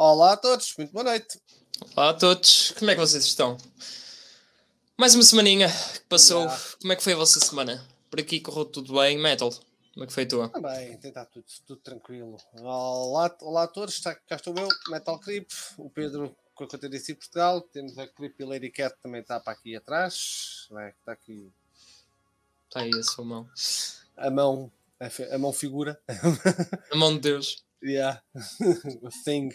Olá a todos, muito boa noite. Olá a todos, como é que vocês estão? Mais uma semaninha que passou. Yeah. Como é que foi a vossa semana? Por aqui correu tudo bem, Metal? Como é que foi a tua? Também, está tudo, tudo tranquilo. Olá, olá a todos, está, cá estou eu, Metal Creep, o Pedro com a conta DC Portugal, temos a Creep e Lady Cat também está para aqui atrás, é, está aqui. Está aí a sua mão. A mão, a, a mão figura. A mão de Deus. Yeah. Thing.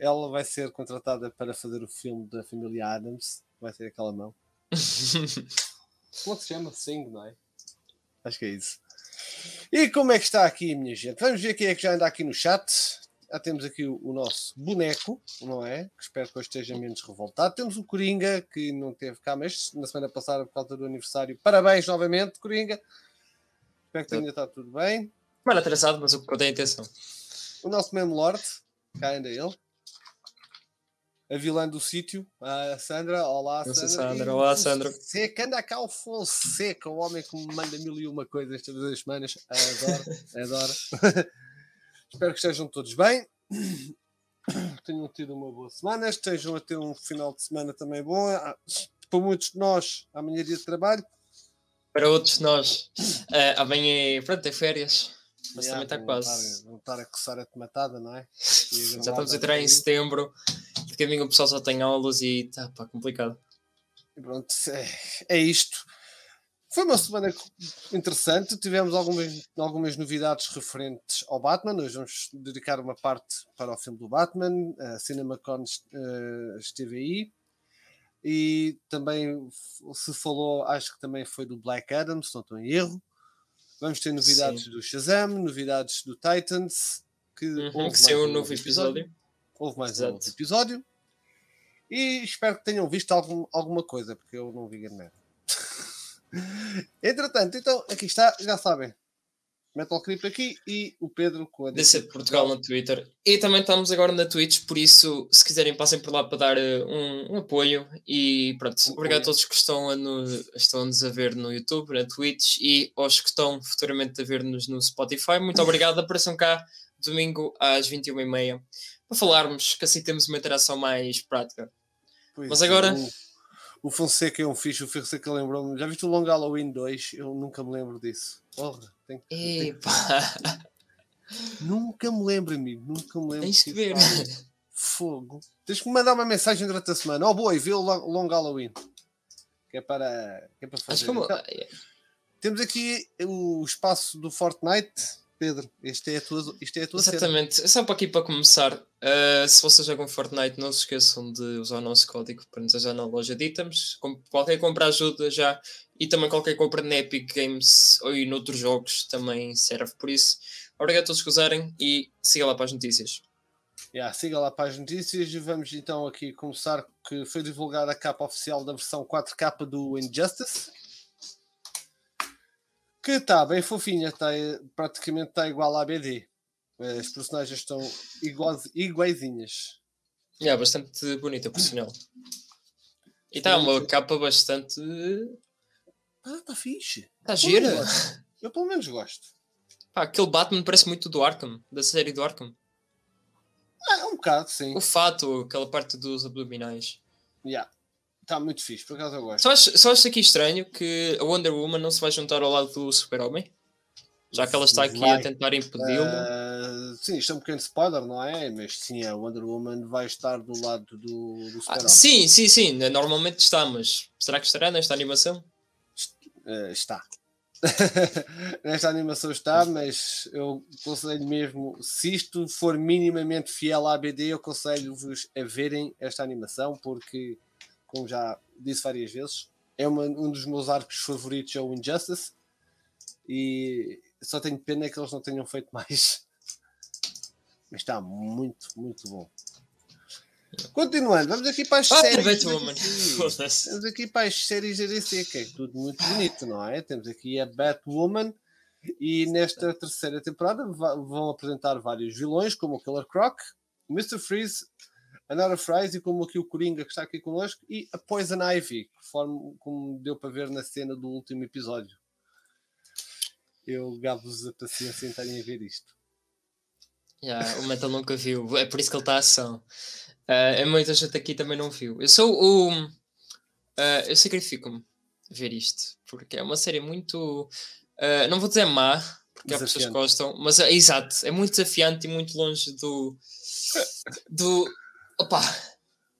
Ela vai ser contratada para fazer o filme da família Adams. Vai ser aquela mão. como é que se chama? Thing, não é? Acho que é isso. E como é que está aqui, minha gente? Vamos ver quem é que já anda aqui no chat. Já temos aqui o, o nosso boneco, não é? Que espero que hoje esteja menos revoltado. Temos o Coringa, que não teve cá, mas na semana passada, por causa do aniversário. Parabéns novamente, Coringa. Espero que tenha estado tudo bem. Mal atrasado, mas eu tenho atenção o nosso mesmo Lorde, cá ainda ele. A vilã do sítio, a Sandra. Olá, Sandra. Sandra. Olá, Sandra. Fonseca, anda cá o Fonseca, o homem que me manda mil e uma coisas todas as semanas. Adoro, adoro. Espero que estejam todos bem. Tenham tido uma boa semana, estejam a ter um final de semana também bom. Ah, para muitos de nós, amanhã é dia de trabalho. Para outros de nós, uh, amanhã é, pronto, é férias. Mas yeah, também está quase. Vão estar a coçar a tomatada, não é? Já estamos a entrar em setembro, de caminho o pessoal só tem aulas e está pá, complicado. E pronto, é, é isto. Foi uma semana interessante, tivemos algumas, algumas novidades referentes ao Batman. Hoje vamos dedicar uma parte para o filme do Batman. A CinemaCon uh, esteve aí. E também se falou, acho que também foi do Black Adam, se não estou em erro. Vamos ter novidades Sim. do Shazam, novidades do Titans, que, uhum, que saiu um novo episódio. episódio. Houve mais Exato. um novo episódio. E espero que tenham visto algum, alguma coisa, porque eu não vi nada. Entretanto, então, aqui está, já sabem. Metal aqui e o Pedro com a DC de Portugal no Twitter. E também estamos agora na Twitch, por isso, se quiserem, passem por lá para dar uh, um, um, apoio. E pronto, um obrigado apoio. a todos que estão a, no, estão-nos a ver no YouTube, na Twitch e aos que estão futuramente a ver-nos no Spotify. Muito obrigado. Apareçam cá domingo às 21h30 para falarmos, que assim temos uma interação mais prática. Pois Mas agora. O, o Fonseca é um fixe, o Fonseca lembrou-me. Já viste o Long Halloween 2? Eu nunca me lembro disso. Porra. Tem... nunca me lembro, amigo. Nunca me lembro. Tens de ver. Fogo. Tens que me mandar uma mensagem durante a semana. Oh, boi, vê o Long Halloween. Que é para, que é para fazer. Como... Então, temos aqui o espaço do Fortnite. Pedro, este é a tua, isto é a tua Exatamente. Cena. Só para aqui para começar. Uh, se vocês jogam Fortnite, não se esqueçam de usar o nosso código para nos ajudar na loja de itens. Qualquer compra ajuda já e também qualquer compra na Epic Games ou em outros jogos também serve por isso. Obrigado a todos que usarem e siga lá para as notícias. Yeah, siga lá para as notícias e vamos então aqui começar que foi divulgada a capa oficial da versão 4K do Injustice que está bem fofinha, tá, praticamente está igual à BD. As personagens estão iguais, iguaizinhas. É, yeah, bastante bonita, por sinal. E está uma capa bastante ah, tá fixe. Tá gira. Eu pelo menos gosto. Pá, aquele Batman parece muito do Arkham, da série do Arkham. É um bocado, sim. O fato, aquela parte dos abdominais. Yeah. Está muito fixe, por acaso eu gosto. Só acho, só acho aqui estranho que a Wonder Woman não se vai juntar ao lado do Super-Homem. Já que ela está aqui vai. a tentar impedi-lo. Uh, sim, isto é um pequeno spoiler, não é? Mas sim, a Wonder Woman vai estar do lado do, do Super-Homem. Ah, sim, sim, sim. Normalmente está, mas será que estará nesta animação? Uh, está. Nesta animação está, mas eu aconselho mesmo, se isto for minimamente fiel à BD, eu aconselho-vos a verem esta animação, porque, como já disse várias vezes, é uma, um dos meus arcos favoritos, é o Injustice, e só tenho pena que eles não tenham feito mais. Mas está muito, muito bom. Continuando, vamos aqui para as ah, séries. Vamos aqui para as séries da DC, que é tudo muito bonito, não é? Temos aqui a Batwoman e nesta terceira temporada vão apresentar vários vilões, como o Killer Croc, o Mr. Freeze, a Nora Fries e como aqui o Coringa que está aqui connosco e a Poison Ivy, conforme como deu para ver na cena do último episódio. Eu gabo-vos a paciência em estarem a ver isto. Yeah, o Metal nunca viu, é por isso que ele está a ação. Uh, é muita gente aqui também não viu. Eu sou o. Uh, eu sacrifico-me ver isto, porque é uma série muito. Uh, não vou dizer má, porque há pessoas que gostam, mas é exato, é muito desafiante e muito longe do. do. Opá,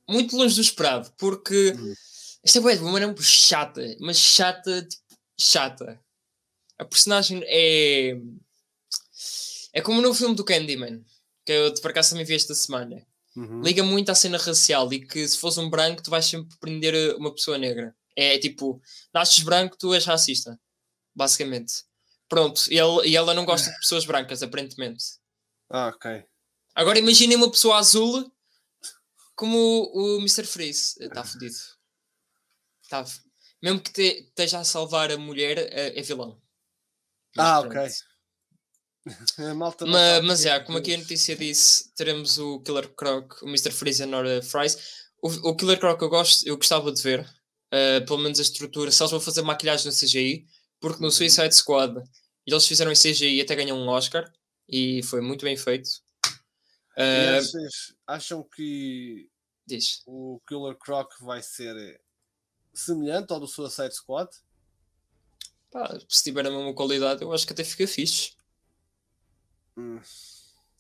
muito longe do esperado, porque. Hum. Esta é uma maneira muito chata, mas chata, tipo, chata. A personagem é. É como no filme do Candyman, que eu por acaso também vi esta semana. Uhum. Liga muito à cena racial e que se fosse um branco, tu vais sempre prender uma pessoa negra. É tipo, nasces branco, tu és racista. Basicamente. Pronto, e, ele, e ela não gosta de pessoas brancas, aparentemente. Ah, ok. Agora imaginem uma pessoa azul como o, o Mr. Freeze. Está fodido. Tá, mesmo que te, esteja a salvar a mulher, é, é vilão. Mas ah, ok. mas, mas já, como aqui a notícia disse, teremos o Killer Croc, o Mr. Freeze e a Nora Fries. O, o Killer Croc eu, gosto, eu gostava de ver, uh, pelo menos a estrutura, se eles vão fazer maquilhagem no CGI, porque no Suicide Squad eles fizeram em CGI e até ganham um Oscar e foi muito bem feito. Uh, achas, acham que diz. o Killer Croc vai ser semelhante ao do Suicide Squad? Pá, se tiver a mesma qualidade, eu acho que até fica fixe. Hum.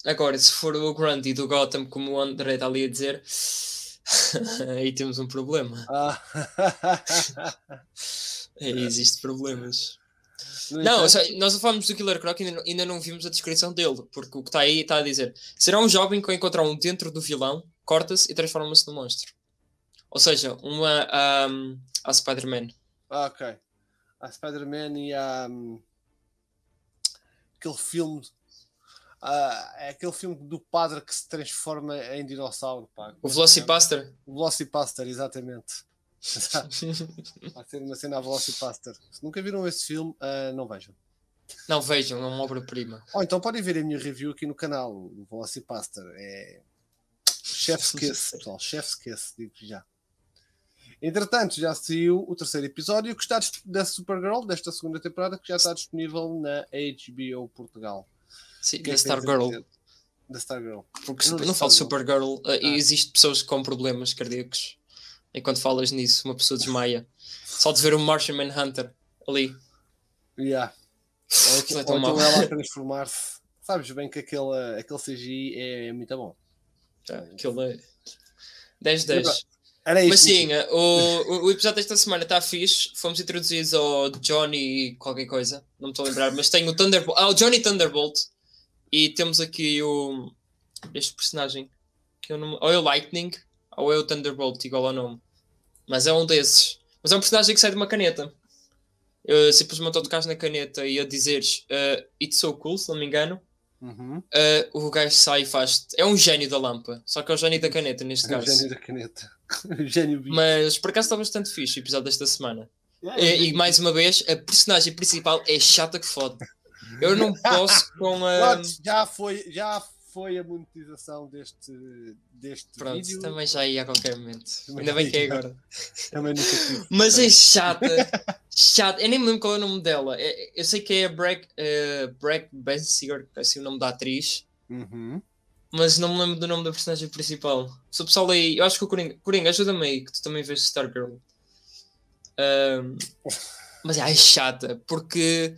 Agora, se for o Grundy do Gotham, como o André está ali a dizer, aí temos um problema. Ah. aí existe problemas. Não, nós falamos do Killer Croc e ainda, ainda não vimos a descrição dele, porque o que está aí está a dizer: será um jovem que encontrar um dentro do vilão, corta-se e transforma-se no monstro. Ou seja, uma um, a Spider-Man. Ah, ok. A Spider-Man e a. Um, aquele filme Uh, é aquele filme do padre que se transforma em dinossauro. Pá. O Velocipaster? O Velocipaster, exatamente. Vai ser uma cena a Velocipaster. Se nunca viram esse filme, uh, não vejam. Não vejam, é uma obra-prima. Ou então podem ver a minha review aqui no canal, o Velocipaster. É. Chef's Kiss, pessoal. Chef's Kiss, digo já. Entretanto, já saiu o terceiro episódio que está da Supergirl, desta segunda temporada, que já está disponível na HBO Portugal. Sim, da Stargirl. Da Stargirl. Porque não, não falo Supergirl, uh, ah. existem pessoas com problemas cardíacos. E quando falas nisso, uma pessoa desmaia. Só de ver o Martian Manhunter ali. Yeah. Ou, ou então ela a transformar-se. Sabes bem que aquele, aquele CGI é muito bom. Ah, aquele é 10-10. Mas sim, o, o episódio desta semana está fixe. Fomos introduzidos ao Johnny qualquer coisa, não me estou a lembrar, mas tem o Thunderbolt. Ah, o Johnny Thunderbolt, e temos aqui o. Este personagem. Que é o nome, ou é o Lightning, ou é o Thunderbolt, igual ao nome. Mas é um desses. Mas é um personagem que sai de uma caneta. Eu simplesmente tocas na caneta e a dizeres uh, It's so cool, se não me engano. Uhum. Uh, o gajo sai e faz. É um gênio da lâmpada. Só que é o gênio da caneta neste é caso. o gênio da caneta. gênio Mas por acaso está bastante fixe o episódio desta semana. e, e, mais uma vez, a personagem principal é chata que fode. Eu não posso com a. já, foi, já foi a monetização deste, deste Pronto, vídeo. também já ia a qualquer momento. Também Ainda bem que é agora. também nunca tive. Mas é chata. chata. Eu nem me lembro qual é o nome dela. É, eu sei que é a Breck, uh, Bensinger, que é assim o nome da atriz. Uhum. Mas não me lembro do nome da personagem principal. Se o pessoal aí. Eu acho que o Coringa. Coringa, ajuda-me aí, que tu também vês Stargirl. Um, mas é, é chata, porque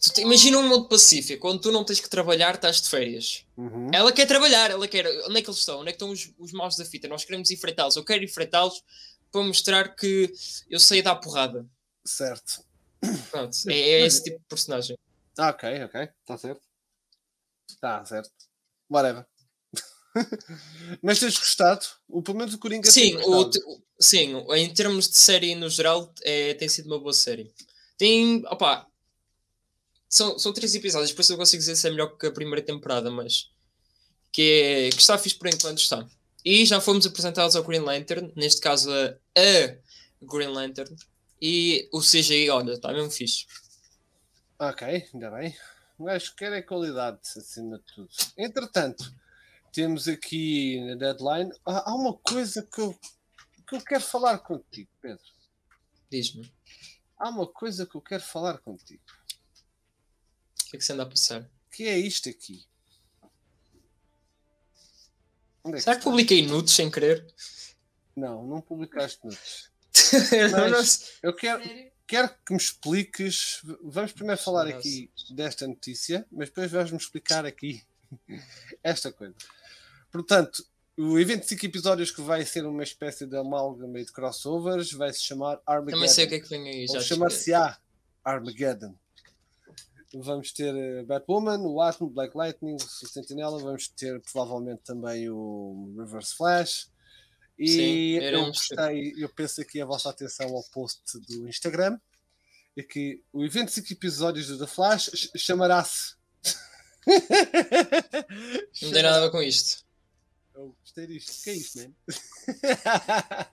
Tu, imagina um mundo pacífico, onde tu não tens que trabalhar, estás de férias. Uhum. Ela quer trabalhar, ela quer. Onde é que eles estão? Onde é que estão os, os maus da fita? Nós queremos enfrentá-los. Eu quero enfrentá-los para mostrar que eu sei dar porrada. Certo. Pronto, é, é esse tipo de personagem. Ah, ok, ok, está certo. Está certo. Whatever. Mas tens gostado? O, pelo menos o Coringa sim, o, sim, em termos de série no geral, é, tem sido uma boa série. Tem, opa, são, são três episódios, por isso eu consigo dizer se é melhor que a primeira temporada, mas que, é, que está fixe por enquanto está. E já fomos apresentados ao Green Lantern, neste caso a, a Green Lantern, e o CGI, olha, está mesmo fixe. Ok, ainda bem. Mas quer é qualidade acima de tudo. Entretanto, temos aqui na deadline. Há uma coisa que eu, que eu quero falar contigo, Pedro. Diz-me. Há uma coisa que eu quero falar contigo que é que você anda a passar? que é isto aqui? É Será que publiquei nudes sem querer? Não, não publicaste nudes. Sei. Eu quero, quero que me expliques. Vamos primeiro falar Nossa. aqui desta notícia, mas depois vais-me explicar aqui esta coisa. Portanto, o evento de 5 episódios que vai ser uma espécie de amálgama e de crossovers vai se chamar Armageddon. Também sei o que é que vem aí. Ou chamar-se-á Armageddon. Vamos ter eh, Batwoman, o Atom, Black Lightning, o Sentinela, vamos ter provavelmente também o Reverse Flash. E Sim, eu gostei, eu penso aqui a vossa atenção ao post do Instagram, é que o evento de 5 episódios do The Flash ch- chamará-se. Não tem nada a ver com isto. Eu gostei disto. O que é isto, man?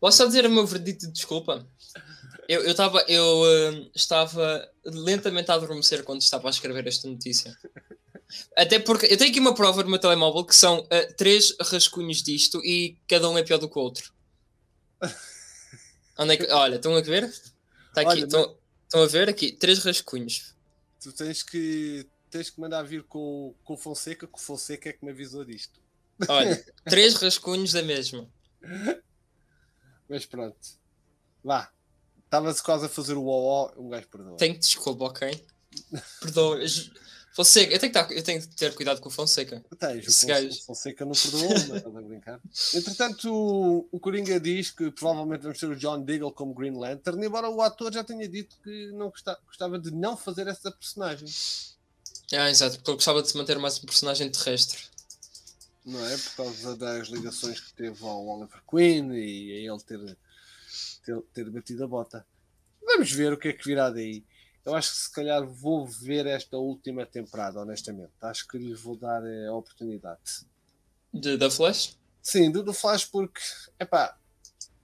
Posso só dizer o meu verdito de desculpa? Eu, eu, tava, eu eh, estava lentamente a adormecer quando estava a escrever esta notícia. Até porque eu tenho aqui uma prova no meu telemóvel que são eh, três rascunhos disto e cada um é pior do que o outro. Onde é que, olha, estão a ver? Está aqui, estão, estão a ver aqui? Três rascunhos. Tu tens que, tens que mandar vir com, com o Fonseca, que o Fonseca é que me avisou disto. Olha, três rascunhos da mesma. Mas pronto. Vá. Estava-se quase a fazer o ó, um gajo perdoa. Tenho que desculpa, ok? Perdoa. Fonseca, eu tenho, que estar- eu tenho que ter cuidado com o Fonseca. Tens, o Esse gajo. o Fonseca não perdoou, mas estás a brincar. Entretanto, o, o Coringa diz que provavelmente vamos ter o John Diggle como Green Lantern, embora o ator já tenha dito que não gosta- gostava de não fazer essa personagem. Ah, exato, porque eu gostava de se manter mais um personagem terrestre. Não é? Por causa das ligações que teve ao Oliver Queen e a ele ter, ter, ter batido a bota. Vamos ver o que é que virá daí. Eu acho que se calhar vou ver esta última temporada, honestamente. Acho que lhes vou dar eh, a oportunidade. De, da Flash? Sim, do, do Flash porque epá,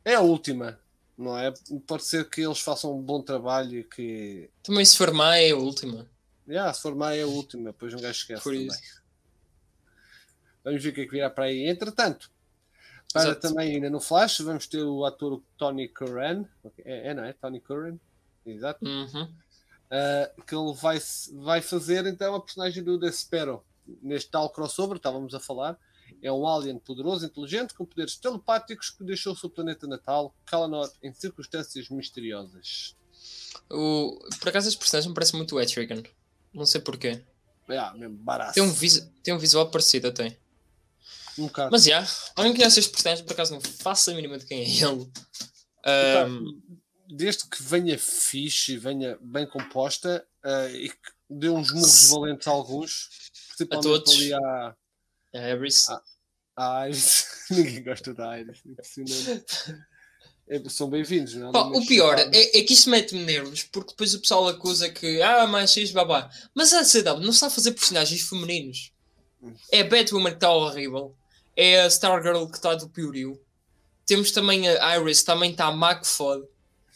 é a última, não é? Pode ser que eles façam um bom trabalho e que Também se for má é a última. yeah, se for má é a última, depois um gajo esquece Por também. isso. Vamos ver o que é que virá para aí. Entretanto, para Exato. também ainda no Flash, vamos ter o ator Tony Curran, é, é, não é? Tony Curran, exato, Uhum. Ah, que ele vai, vai fazer então a personagem do Despero neste tal crossover, estávamos a falar. É um alien poderoso, inteligente, com poderes telepáticos que deixou o seu planeta natal, Kalanor, em circunstâncias misteriosas. O, por acaso este personagem me parece muito o Etrigan. Não sei porquê. É, mesmo barato. Tem um, vis, tem um visual parecido até. Um. Mas já, alguém conhece este personagem, por acaso não faço a mínima de quem é ele. Ahm, Desde que venha fixe e venha bem composta ah, e que dê uns murros valentes a alguns, principalmente todos. ali à, é Iris. Ah. à Iris. Ninguém gosta da Iris, impressionante. É, são bem-vindos, não é? Pá, o pior é, é que isto mete-me nervos, porque depois o pessoal acusa que, ah, mais X, babá. Mas a CW não está a fazer personagens femininos. É a Batwoman que está horrível. É a Stargirl que está do piorio. Temos também a Iris, também está má que fode.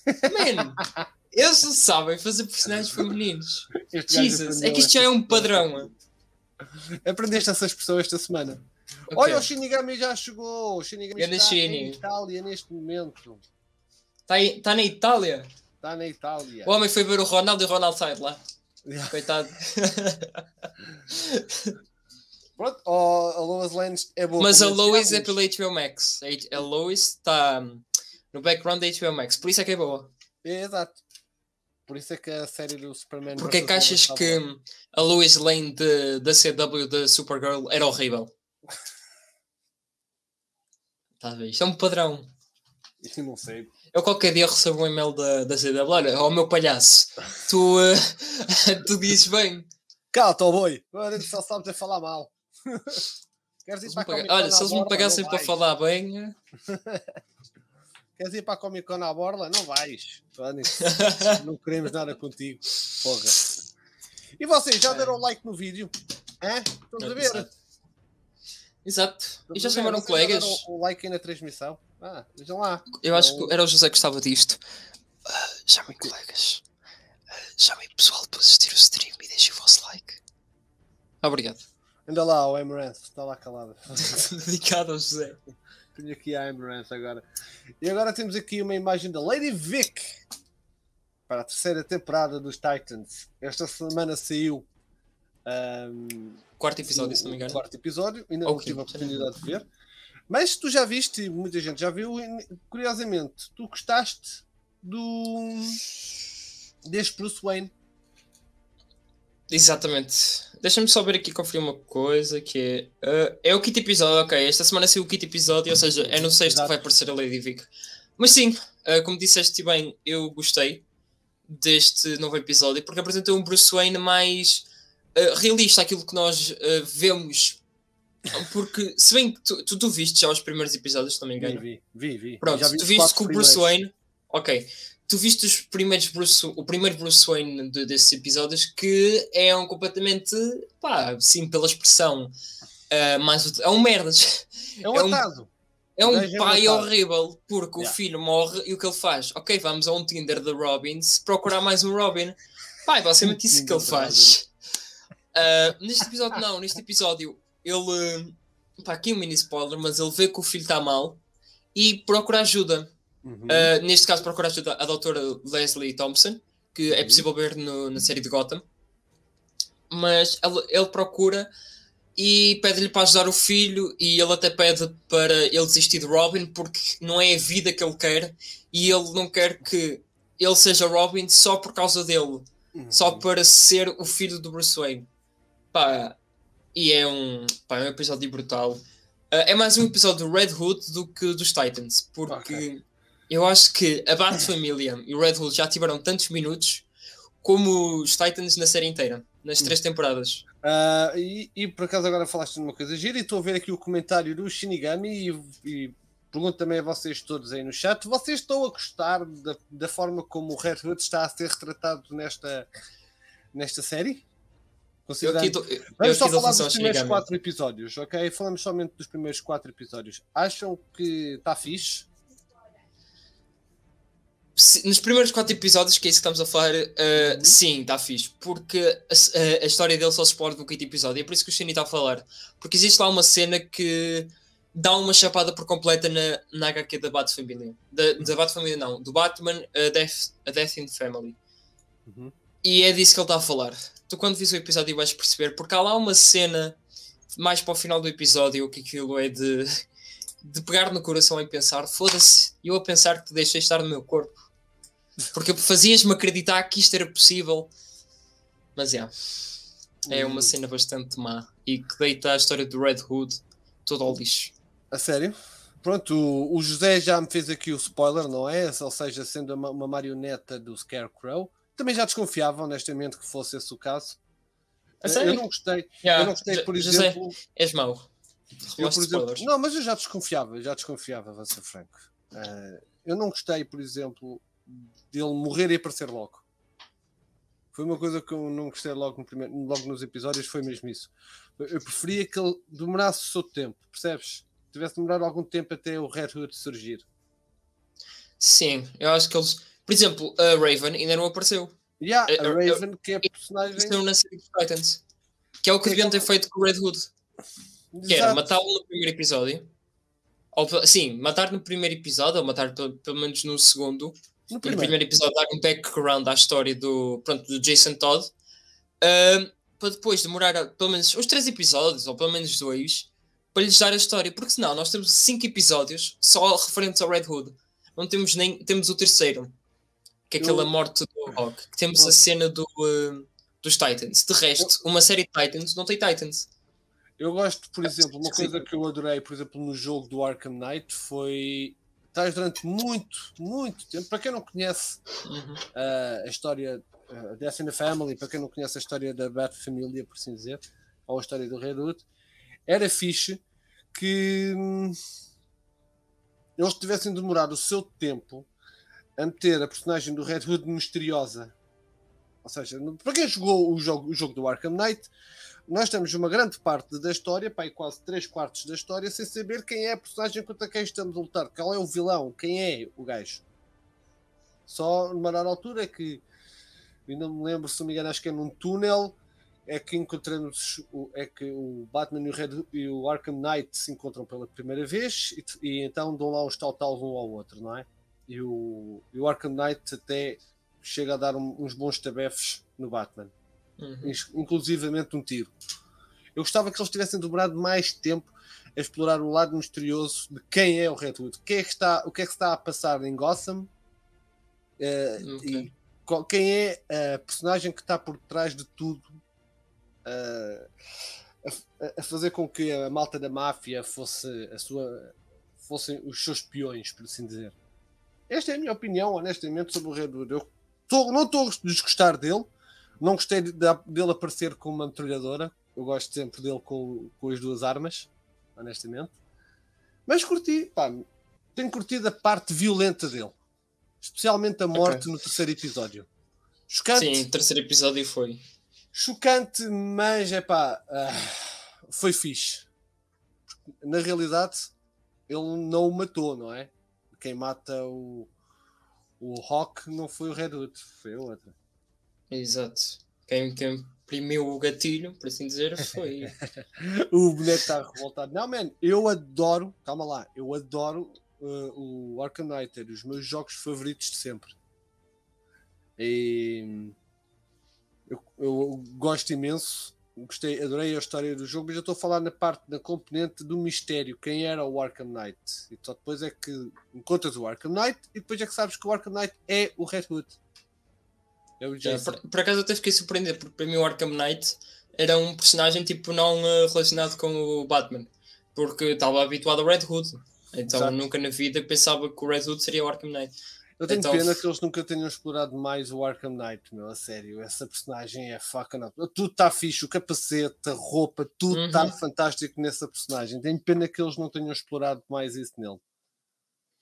Man, eles não sabem fazer personagens femininos. Este Jesus, é que isto já é um padrão. Aprendeste essa expressão esta semana. Ok. Olha, o Shinigami já chegou. O Shinigami Ganda está Shini. em Itália neste momento. Está está na Itália. Está na Itália. O homem foi ver o Ronaldo e o Ronaldo sai de lá. Coitado. Pronto, oh, a Lois Lane é boa. Mas a como Lois é pela HBO Max. A Lois está hum, no background da HBO Max. Por isso é que é boa. É, exato. Por isso é que a série do Superman. Porque é que achas Lois que boa. a Lois Lane de, da CW da Supergirl era horrível? Está a ver? Isto é um padrão. Eu não sei. Eu qualquer dia recebo um e-mail da, da CW. Olha, ó meu palhaço, tu, eh, tu dizes bem. Cala-te, oh boi. Agora só sabes a falar mal. Queres ir para me a paga- Comic Con Olha, se eles me pagassem para falar bem. eh, Queres ir para a Comic Con à borla? Não vais. Não queremos nada contigo. Porra. E vocês, já deram like no vídeo? Hã? Estamos a ver? Exato. Exato. E já chamaram colegas? Já deram o like aí na transmissão? Ah, vejam lá. Eu acho Então- que era o José que gostava disto. Ah, chamem colegas. Ah, chamem pessoal para assistir o stream e deixem o vosso like. Obrigado. Anda lá, o Amaranth. Está lá calado. Dedicado ao José. Tenho aqui a Amaranth agora. E agora temos aqui uma imagem da Lady Vic para a terceira temporada dos Titans. Esta semana saiu Um, quarto episódio, se não me engano. Quarto episódio, ainda não tive a oportunidade de ver. Mas tu já viste, muita gente já viu, curiosamente, tu gostaste do deste Bruce Wayne. Exatamente. Deixa-me só ver aqui conferir uma coisa que é. Uh, é o quinto episódio, ok. Esta semana saiu o quinto episódio, ou seja, é no sexto que vai aparecer a Lady Vic. Mas sim, uh, como disseste bem, eu gostei deste novo episódio porque apresentou um Bruce Wayne mais uh, realista, aquilo que nós vemos. Porque, se bem que tu, tu, tu viste já os primeiros episódios, se não me engano. Vi, vi, vi. Pronto, vi tu viste que o Bruce Wayne. Ok tu viste os primeiros Bruce, o primeiro Bruce Wayne de, desses episódios que é um completamente, pá, sim, pela expressão, uh, mais, é um merdas. É um atado. É um é pai é horrível, porque yeah. o filho morre e o que ele faz? Ok, vamos a um Tinder de Robins procurar mais um Robin. Pai, basicamente isso que ele faz. Uh, neste episódio, não, neste episódio, ele. Pá, aqui um mini spoiler, mas ele vê que o filho está mal e procura ajuda. Uhum. Uh, neste caso, procuraste a, a doutora Leslie Thompson, que é uhum. é possível ver no, na série de Gotham. Mas ele, ele procura e pede-lhe para ajudar o filho e ele até pede para ele desistir de Robin porque não é a vida que ele quer e ele não quer que ele seja Robin só por causa dele, uhum. só para ser o filho do Bruce Wayne. Pá, e é um, pá, é um episódio brutal. Uh, é mais um episódio do Red Hood do que dos Titans, porque okay. Eu acho que a Bat Família e o Red Bull já tiveram tantos minutos como os Titans na série inteira, nas três temporadas. Uh, e, e, por acaso agora falaste de uma coisa gira e estou a ver aqui o comentário do Shinigami e, e, pergunto também a vocês todos aí no chat, vocês estão a gostar da, da forma como o Red Hood está a ser retratado nesta, nesta série? Eu aqui tô, eu Vamos só falar dos primeiros quatro episódios, ok? Falamos somente dos primeiros quatro episódios. Acham que está fixe? Nos primeiros quatro episódios, que é isso que estamos a falar, uh, sim, está fixe. Porque a, a, história dele só se explora no quinto episódio. É por isso que o Shiny está a falar. Porque existe lá uma cena que dá uma chapada por completa na, na HQ da Bat Família. Da, da Bat Família, não. Do Batman a Death, a Death in Family. Uhum. E é disso que ele está a falar. Tu, quando vis o episódio, vais perceber. Porque há lá uma cena mais para o final do episódio que aquilo é de, de pegar no coração e pensar: foda-se, eu a pensar que te deixei estar no meu corpo porque fazias-me acreditar que isto era possível. Mas é. É uma cena bastante má. E que deita a história do Red Hood todo ao lixo. A sério? Pronto, o, José já me fez aqui o spoiler, não é? Ou seja, sendo uma, uma marioneta do Scarecrow. Também já desconfiava, honestamente, que fosse esse o caso. Eu não gostei. Yeah, eu não gostei, por José, exemplo. És mau. Eu, por exemplo, não, mas eu já desconfiava, já desconfiava, vou ser franco. Uh, eu não gostei, por exemplo, dele morrer e aparecer logo. Foi uma coisa que eu não gostei logo, no primeiro, logo nos episódios, foi mesmo isso. Eu preferia que ele demorasse o seu tempo, percebes? Tivesse demorado algum tempo até o Red Hood surgir. Sim, eu acho que eles. Por exemplo, a Raven ainda não apareceu. Yeah, a, a Raven, que é a personagem. Apareceu na série dos Titans. Que é o que deviam ter feito com o Red Hood. Exato. Que era matá-lo no primeiro episódio. Ou, sim, matar no primeiro episódio, ou matar pelo, pelo menos no segundo no primeiro. primeiro episódio dar um background à história do, pronto, do Jason Todd uh, para depois demorar pelo menos os três episódios ou pelo menos dois para lhes dar a história, porque senão nós temos cinco episódios só referentes ao Red Hood, não temos nem temos o terceiro, que é aquela morte do Rock, que temos a cena do, uh, dos Titans. De resto, uma série de Titans não tem Titans. Eu gosto, por exemplo, uma coisa que eu adorei, por exemplo, no jogo do Arkham Knight foi durante muito, muito tempo. Para quem não conhece uhum. uh, a história uh, Death in the Family, para quem não conhece a história da Bat Família, por assim dizer, ou a história do Redwood, era fixe que hum, eles tivessem demorado o seu tempo a meter a personagem do Red Hood misteriosa. Ou seja, para quem jogou o jogo, o jogo do Arkham Knight, nós temos uma grande parte da história, pai, quase 3 quartos da história, sem saber quem é a personagem contra quem estamos a lutar, qual é o vilão, quem é o gajo. Só numa dada altura é que ainda me lembro, se não me engano, acho que é num túnel é que encontramos o, é que o Batman e o, Red, e o Arkham Knight se encontram pela primeira vez e, e então dão lá uns tal tal um ao outro, não é? E o, e o Arkham Knight até chega a dar um, uns bons tabefes no Batman. Uhum. inclusivamente um tiro. Eu gostava que eles tivessem demorado mais tempo a explorar o lado misterioso de quem é o Redwood, o que é que está, o que é que está a passar em Gotham uh, okay. e qual, quem é a personagem que está por trás de tudo uh, a, a, fazer com que a malta da máfia fosse a sua fossem os seus peões, por assim dizer. Esta é a minha opinião, honestamente, sobre o Redwood. Eu tô, não estou a desgostar dele, não gostei de, de, dele aparecer com uma metralhadora. Eu gosto sempre dele com, com as duas armas honestamente. Mas curti, pá, tenho curtido a parte violenta dele. Especialmente a morte okay. no terceiro episódio. Chocante. Sim, o terceiro episódio foi. Chocante, mas é pá, uh, foi fixe. Na realidade, ele não o matou, não é? Quem mata o, o Rock não foi o Redwood, foi a outra. Exato. Quem, quem imprimiu o gatilho, por assim dizer, foi. o boneco está revoltado. Não, man, eu adoro, calma lá, eu adoro uh, o Arkham Knight, é dos meus jogos favoritos de sempre. E eu, eu gosto imenso, gostei, adorei a história do jogo, mas eu estou a falar na parte da componente do mistério, quem era o Arkham Knight. E só depois é que encontras o Arkham Knight e depois é que sabes que o Arkham Knight é o Red Hood. É o por, por, acaso eu até fiquei surpreendido, porque para mim o Arkham Knight era um personagem tipo não uh, relacionado com o Batman, porque estava habituado ao Red Hood. Então Exato. nunca na vida pensava que o Red Hood seria o Arkham Knight. Eu tenho então, pena que eles nunca tenham explorado mais o Arkham Knight, meu, a sério. Essa personagem é fucking up. Tudo está fixe, o capacete, a roupa, tudo está uhum. fantástico nessa personagem. Tenho pena que eles não tenham explorado mais isso nele.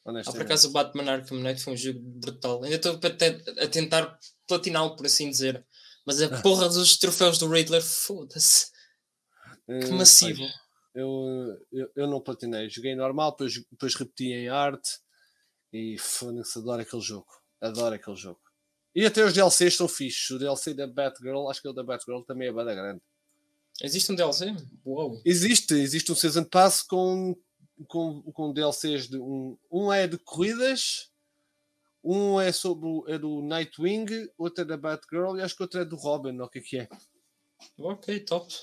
Ah, por acaso o Batman Arkham Knight foi um jogo brutal. Ainda estou a tentar platiná-lo, por assim dizer. Mas a porra dos troféus do Riddler, foda-se. Que hum, massivo. Eu, eu, eu, não platinei, joguei normal, depois, depois repeti em arte e foda-se, adoro aquele jogo. Adoro aquele jogo. E até os DLCs são fixos. O DLC da Batgirl, acho que o da Batgirl também é bada grande. Existe um DLC? Uou. Existe, existe um Season Pass com com, com DLCs de um, um é de corridas, um é sobre é do Nightwing, outro é da Batgirl e acho que outro é do Robin, o que é que é? Ok, top.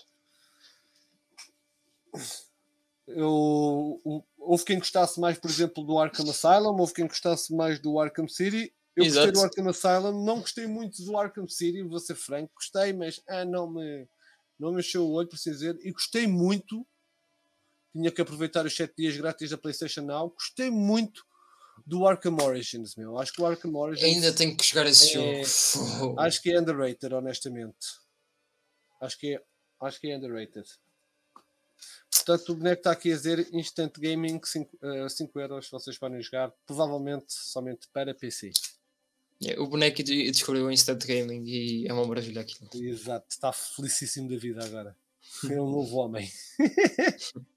Eu, houve quem gostasse mais, por exemplo, do Arkham Asylum, houve quem gostasse mais do Arkham City. Eu Exato. gostei do Arkham Asylum, não gostei muito do Arkham City, vou ser franco, gostei, mas ah, não me não me encheu o olho, por assim dizer, e gostei muito tinha que aproveitar os 7 dias grátis da PlayStation Now. Gostei muito do Arkham Origins, meu. Acho que o Arkham Origins. Ainda tenho que jogar esse é, jogo. Acho que é underrated, honestamente. Acho que é, acho que é underrated. Portanto, o boneco está aqui a dizer Instant Gaming 5, uh, 5 euros. Vocês podem jogar, provavelmente somente para PC. O boneco descobriu o Instant Gaming e é uma maravilha aquilo. Exato, está felicíssimo da vida agora. É um novo homem.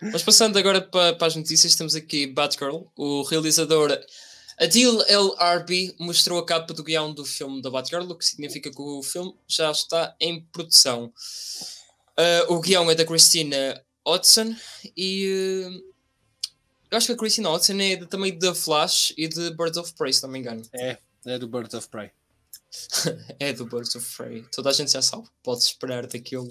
Mas passando agora para, para as notícias, temos aqui Batgirl, o realizador Adil El Arbi mostrou a capa do guião do filme da Batgirl, o que significa que o filme já está em produção. Uh, o guião é da Christina Hodson e uh, eu acho que a Christina Hodson é de, também da Flash e de Birds of Prey, se não me engano. É, é do Birds of Prey. é do Birds of Prey. Toda a gente já sabe, pode esperar daquilo.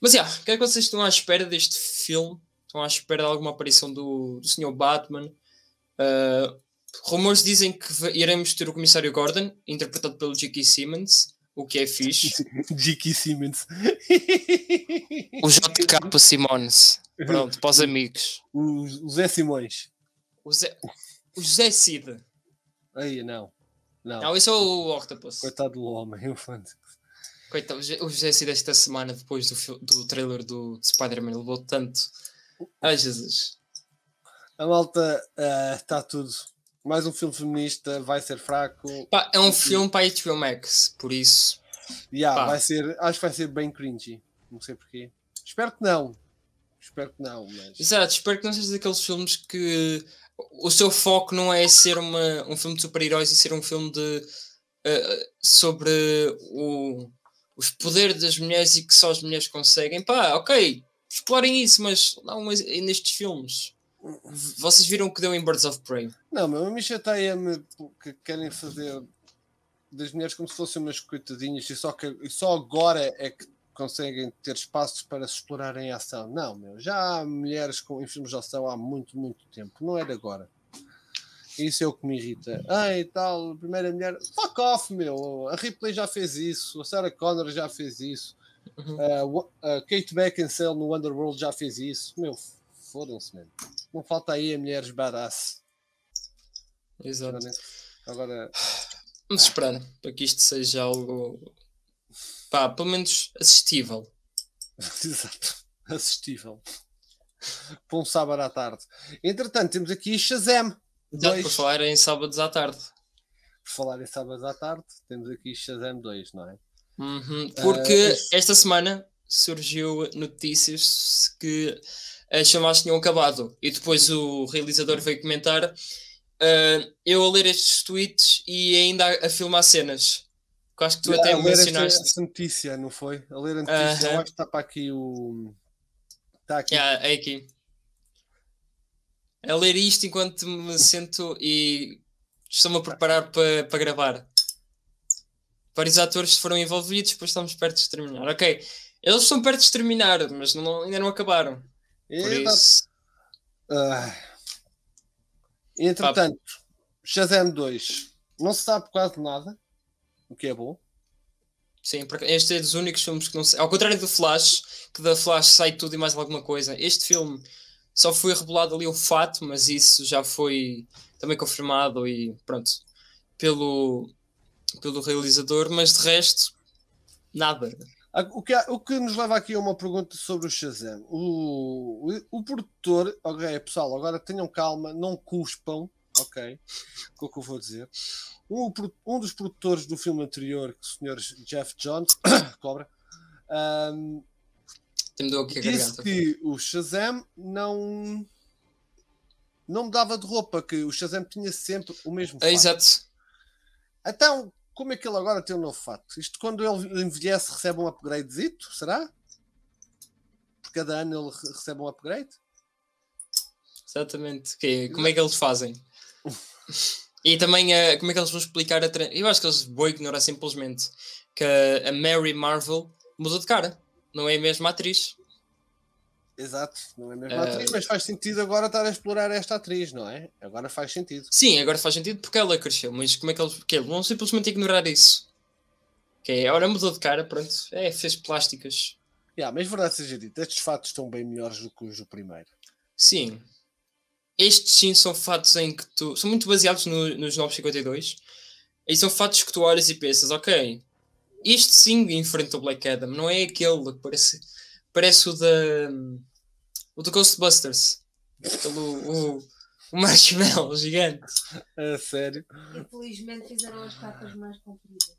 Mas, yeah, o que é que vocês estão à espera deste filme? Estão à espera de alguma aparição do, do Sr. Batman? Uh, rumores dizem que iremos ter o Comissário Gordon, interpretado pelo J.K. Simmons, o que é fixe. J.K. Simmons. o J.K. Simons. Pronto, para os amigos. O, o Zé Simões. O Zé, o Zé Cid. Aí, não. Não, não, isso é o Octopus. Coitado do homem, eu fã. Coitado, o José Cid esta semana, depois do, do trailer do Spider-Man, levou tanto. Ai Jesus. A malta está uh, tudo. Mais um filme feminista, vai ser fraco. Pá, é um filme para HBO Max, por isso. Yeah, vai ser, acho que vai ser bem cringy. Não sei porquê. Espero que não. Espero que não. Mas... Exato, espero que não seja daqueles filmes que o seu foco não é ser uma, um filme de super-heróis e ser um filme de, uh, sobre o, os poderes das mulheres e que só as mulheres conseguem. Pá, ok, explorem isso, mas não nestes filmes. Vocês viram o que deu em Birds of Prey? Não, mas a me chateia-me que querem fazer das mulheres como se fossem umas coitadinhas e só, que, e só agora é que conseguem ter espaços para se explorarem a ação. Não, meu, já há mulheres com, em filmes de ação há muito, muito tempo, não é de agora. Isso é o que me irrita. Ah, e tal, primeira mulher. Fuck off, meu. A Ripley já fez isso, a Sarah Connor já fez isso, Uhum. uh, a Kate Beckinsale no Underworld já fez isso. Meu, fodam-se, mesmo. Não falta aí a mulheres badass. Exato. Agora, Vamos esperar para que isto seja algo. pá, pelo menos assistível. exato, assistível. Para um sábado à tarde. Entretanto, temos aqui Shazam. Já Dois. por falar em sábados à tarde. Por falar em sábados à tarde, temos aqui Shazam 2, não é? Uhum, Porque este- esta semana surgiu notícias que as chamadas tinham acabado e depois o realizador veio comentar ah, eu a ler estes tweets e ainda a, a filmar cenas. Que eu acho que tu até a mencionaste. esta notícia, não foi? A ler a notícia, eu Aham. acho que está para aqui o. Está aqui. Yeah, é aqui. A ler isto enquanto me sento e estou-me a preparar para para gravar. Vários atores foram envolvidos, depois estamos perto de terminar. Ok, eles estão perto de terminar, mas não- ainda não acabaram. Por Exato. isso, Ah. Entretanto, Shazam 2 não se sabe quase nada, o que é bom. sim, porque este é dos únicos filmes que não sei. Ao contrário do Flash, que da Flash sai tudo e mais alguma coisa, este filme só foi revelado ali o fato, mas isso já foi também confirmado e pronto, pelo, pelo realizador, mas de resto, nada. Ah, O que, há- o que nos leva aqui a uma pergunta sobre o Shazam. O, o, o produtor, ok, pessoal, agora tenham calma, não cuspam, ok? O que eu vou dizer. Um, um dos produtores do filme anterior, o senhor Jeff Jones, cobra, ahm, Tem-me deu aqui a disse garganta. que o Shazam não não mudava de roupa, que o Shazam tinha sempre o mesmo É, fato. exato. Então, como é que ele agora tem um novo fato? Isto quando ele envelhece recebe um upgradezito, será? Por cada ano ele re- recebe um upgrade? Exatamente. Que- como é que eles fazem? E também eh, como é que eles vão explicar a. Eu acho que eles vão ignorar simplesmente que a Mary Marvel mudou de cara. Não é a mesma atriz. Exato, não é mesmo Ah. atriz, mas faz sentido agora estar a explorar esta atriz, não é? Agora faz sentido. Sim, agora faz sentido porque ela cresceu, mas como é que eles, que eles vão simplesmente ignorar isso? Que é, ora mudou de cara, pronto, é, fez plásticas. Yeah, mas verdade seja dito, estes fatos estão bem melhores do que os do primeiro. Sim. Estes sim são fatos em que tu. São muito baseados no, nos 952. E são fatos que tu olhas e pensas, ok, este sim enfrenta o Black Adam, não é aquele que parece. Parece o da. O do Ghostbusters. Aquele, o, o marshmallow gigante. A sério? Infelizmente fizeram as capas mais compridas.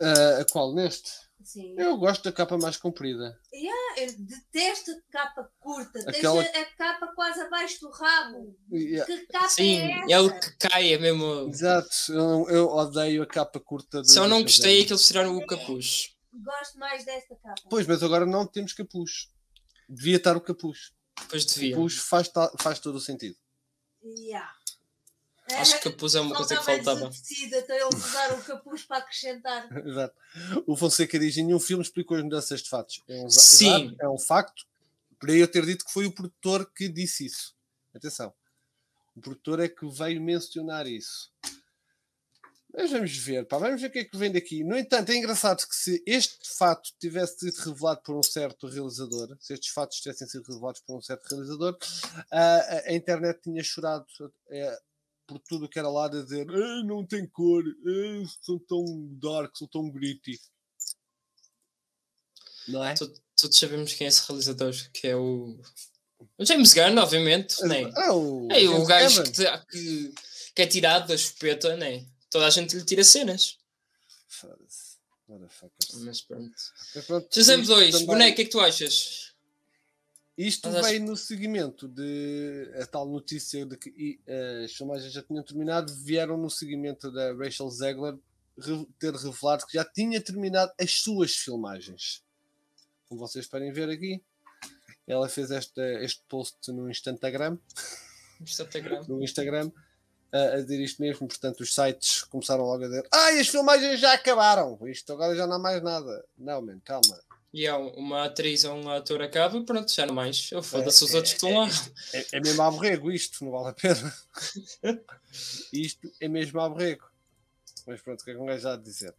Ah, a qual? Neste? Sim. Eu gosto da capa mais comprida. Yeah, eu detesto capa curta. Aquela- Deixa a capa quase abaixo do rabo. Yeah. Que capa Sim, é essa? é o que cai, é mesmo. Exato, eu, eu odeio a capa curta. de- Só não gostei é que eles tiraram o capuz. Gosto mais desta capa. Pois, mas agora não temos capuz. Devia estar o capuz. Depois O devia. capuz faz, faz todo o sentido. Yeah. Acho que capuz é uma coisa que faltava. tecido, então eles usaram o capuz para acrescentar. Exato. O Fonseca diz: nenhum filme explicou as mudanças de fatos. É um, Sim. exato, é um facto. Por aí eu ter dito que foi o produtor que disse isso. Atenção. O produtor é que veio mencionar isso. Mas vamos ver, pá, vamos ver o que é que vem daqui. No entanto, é engraçado que se este fato tivesse sido revelado por um certo realizador, se estes fatos tivessem sido revelados por um certo realizador, a, a- a internet tinha chorado eh, por tudo o que era lá a dizer "Ah, não tem cor, ah, são tão dark, são tão gritty. Não é? To- Todos sabemos quem é esse realizador, que é o. O James Gunn, obviamente, né? Ah, o, É o gajo que, te- que, que é tirado da chupeta, né? Toda a gente lhe tira cenas. Foda-se. Mas pronto. Mas pronto, Shazam isto 2, também- boneco, o que é que tu achas? Isto Mas acho- veio no seguimento de a tal notícia de que as filmagens já tinham terminado, vieram no seguimento da Rachel Zegler ter revelado que já tinha terminado as suas filmagens. Como vocês podem ver aqui, ela fez esta, este post no Instagram, grave. no Instagram a, a dizer isto mesmo, portanto os sites começaram logo a dizer ah, as filmagens já acabaram, isto agora já não há mais nada. Não, man, calma. E há uma atriz ou um ator acaba, pronto, já não mais. Eu foda-se os É, outros que estão lá. É, é mesmo aborrego isto, não vale a pena. isto é mesmo aborrego. Mas pronto, o que é que um gajo há de dizer?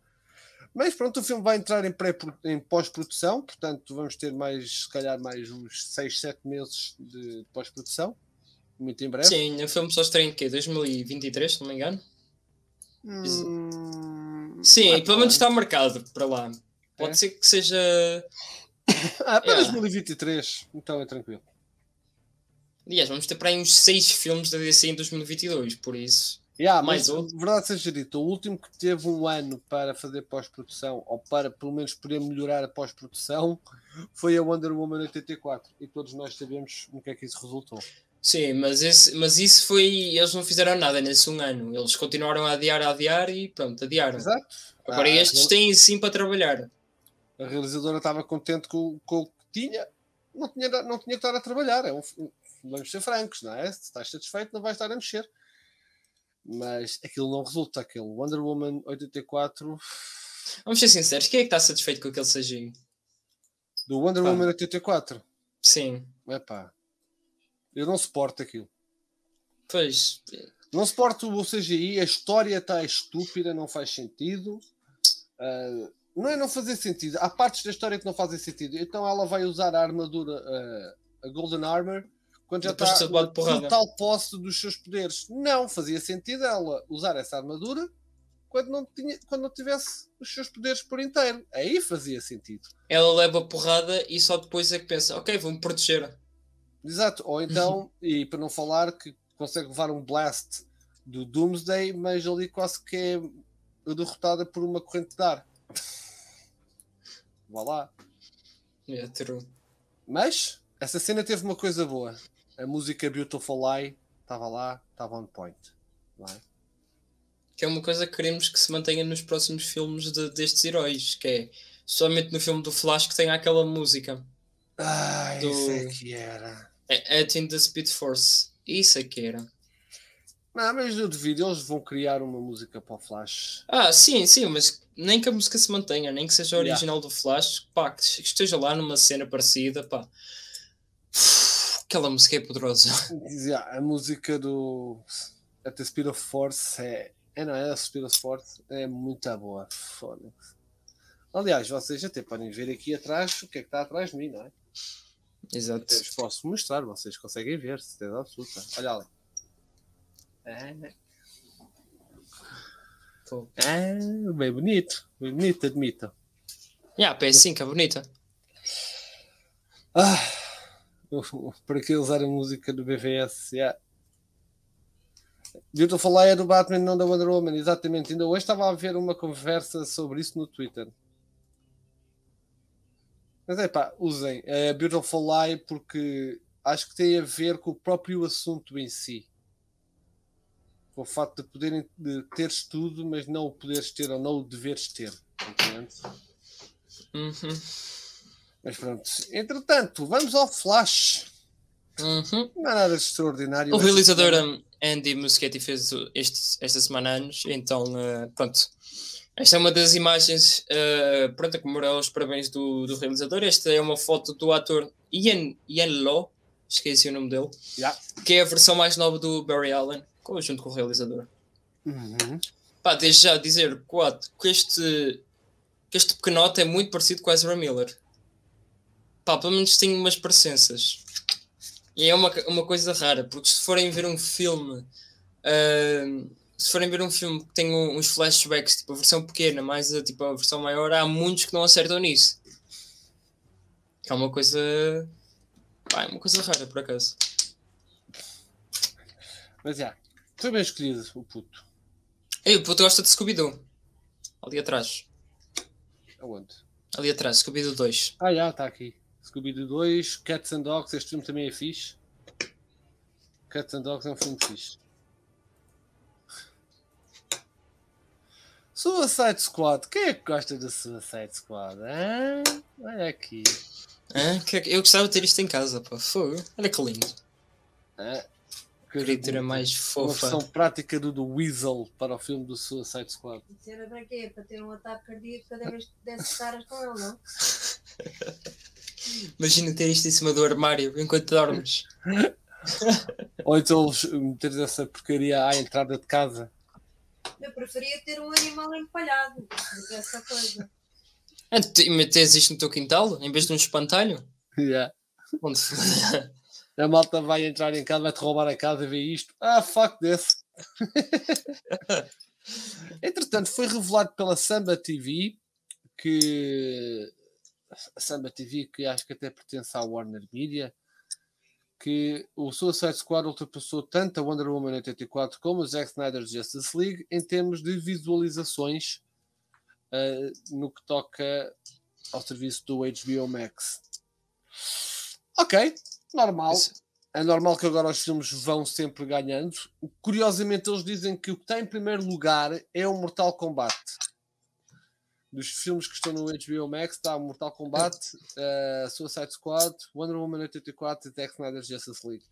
Mas pronto, o filme vai entrar em, pré em pós-produção, portanto vamos ter mais, se calhar, mais uns 6, 7 meses de pós-produção. Muito em breve. Sim, o filme só estreia em quê? 2023, se não me engano? Hum, Sim, ah, pelo menos está marcado para lá. Pode É? ser que seja. Ah, para Yeah. 2023, então é tranquilo. Aliás, vamos ter para aí uns 6 filmes da DC em 2022, por isso. Yeah, Mais mas, outro. verdade seja dita, o último que teve um ano para fazer pós-produção, ou para pelo menos poder melhorar a pós-produção, foi a Wonder Woman 84. E todos nós sabemos no que é que isso resultou. Sim, mas, esse, mas isso foi. Eles não fizeram nada nesse um ano. Eles continuaram a adiar, a adiar e pronto, adiaram. Exato. Agora Ah, estes têm sim para trabalhar. A realizadora estava contente com, com o que tinha, não tinha, não tinha que estar a trabalhar. É um, vamos ser francos, não é? Se estás satisfeito, não vais estar a mexer. Mas aquilo não resulta. Aquele Wonder Woman 84 Vamos ser sinceros, quem é que está satisfeito com aquele CGI? do Wonder Pá. Woman 84. Sim, Epá, eu não suporto aquilo. pois. Não suporto o CGI, a história está estúpida, não faz sentido. Ah, não é não fazer sentido. Há partes da história que não fazem sentido. Então ela vai usar a armadura, ah, a Golden Armor, quando já Depois está porrada. total posse dos seus poderes. Não fazia sentido ela usar essa armadura quando não, tinha, quando não tivesse os seus poderes por inteiro. Aí fazia sentido. Ela leva a porrada e só depois é que pensa, ok, vou-me proteger. Exato. Ou então, e para não falar que consegue levar um blast do Doomsday, mas ali quase que é derrotada por uma corrente de ar. Vá lá. É, true. Mas essa cena teve uma coisa boa. A música Beautiful Lie estava lá, estava on point. Não é? Que é uma coisa que queremos que se mantenha nos próximos filmes de- destes heróis, que é somente no filme do Flash que tem aquela música. Ai, Do- isso é que era. É the Speed Force. Isso é que era. Não, mas eu duvido, eles vão criar uma música para o Flash. Ah, sim, sim, mas nem que a música se mantenha, nem que seja a Yeah. original do Flash, pá, que esteja lá numa cena parecida, pá. Aquela música é poderosa. Dizia, a música do At the Speed of Force é. É, não é? A Speed of Force é muito boa. Foda-se. Aliás, vocês até podem ver aqui atrás o que é que está atrás de mim, não é? Exato. Até vos posso mostrar, vocês conseguem ver, certeza absoluta. Olha ali. É. é, bem bonito, bem bonito, admito. Yeah, PS5 é bonita. Ah, para que usar a música do BVS? Yeah. Beautiful Lie é do Batman, não da Wonder Woman, exatamente. Ainda hoje estava a ver uma conversa sobre isso no Twitter. Mas é pá, usem a Beautiful Lie porque acho que tem a ver com o próprio assunto em si. Com o facto de poderem de teres tudo, mas não o poderes ter ou não o deveres ter. Entende? Uhum. Mas pronto. Entretanto, vamos ao Flash. Uhum. Não é nada de extraordinário. O realizador um, Andy Muschietti fez este, esta semana anos, então uh, pronto. Esta é uma das imagens, uh, pronto, a comemorar os parabéns do, do realizador. Esta é uma foto do ator Ian, Ian Law, esqueci o nome dele, Yeah. que é a versão mais nova do Barry Allen, junto com o realizador. Uhum. Pá, desde já dizer quatro, que este, que este pequenote é muito parecido com Ezra Miller. Pá, pelo menos tem umas parecenças. E é uma, uma coisa rara, porque se forem ver um filme, ah, se forem ver um filme que tem uns flashbacks, tipo a versão pequena, mais a, tipo, a versão maior, há muitos que não acertam nisso. Que é uma coisa. Pá, é uma coisa rara, por acaso. Mas já, foi bem escolhido o puto. Ei, o puto gosta de Scooby-Doo. Ali atrás. Aonde? Ali atrás, Scooby-Doo 2. Ah, já, está aqui. Scooby-Doo 2, Cats and Dogs, este filme também é fixe. Cats and Dogs é um filme fixe. Suicide Squad, quem é que gosta da Suicide Squad? Hã? Olha aqui. Que- Eu gostava de ter isto em casa, pá. Fogo. Olha que lindo. Hã? Criatura mais Uma fofa. versão prática do, do Weasel para o filme do Suicide Squad. Isso era para quê? Para ter um ataque cardíaco cada vez que desse caras com ele, não? Imagina ter isto em cima do armário enquanto dormes. Ou então meteres essa porcaria à entrada de casa. Eu preferia ter um animal empalhado do que essa coisa. Ah, E metes isto no teu quintal em vez de um espantalho? Yeah. Onde... A malta vai entrar em casa, vai-te roubar a casa e vê isto. Ah, fuck this. Entretanto, foi revelado pela Samba TV que a Samba TV, que acho que até pertence à Warner Media, que o Suicide Squad ultrapassou tanto a Wonder Woman 84 como o Zack Snyder's Justice League em termos de visualizações ah, no que toca ao serviço do HBO Max. Ok, normal. É normal que agora os filmes vão sempre ganhando. Curiosamente, eles dizem que o que está em primeiro lugar é o Mortal Kombat. Dos filmes que estão no HBO Max, está o Mortal Kombat, uh, Suicide Squad, Wonder Woman 84 e Zack Snyder's Justice League.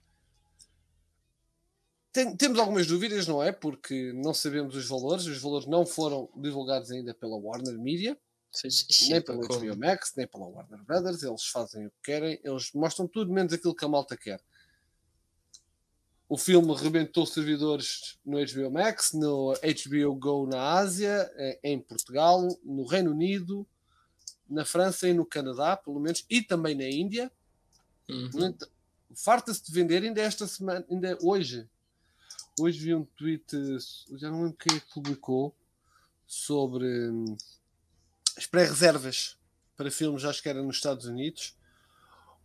Tem- temos algumas dúvidas, não é? Porque não sabemos os valores. Os valores não foram divulgados ainda pela Warner Media nem Como? HBO Max, nem pela Warner Brothers, eles fazem o que querem, eles mostram tudo menos aquilo que a malta quer. O filme rebentou servidores no HBO Max, no HBO Go na Ásia, eh, em Portugal, no Reino Unido, na França e no Canadá, pelo menos, e também na Índia. Uhum. Farta-se de vender ainda esta semana, ainda hoje. Hoje vi um tweet, já não lembro quem é que publicou, sobre hum, as pré-reservas para filmes, acho que era nos Estados Unidos.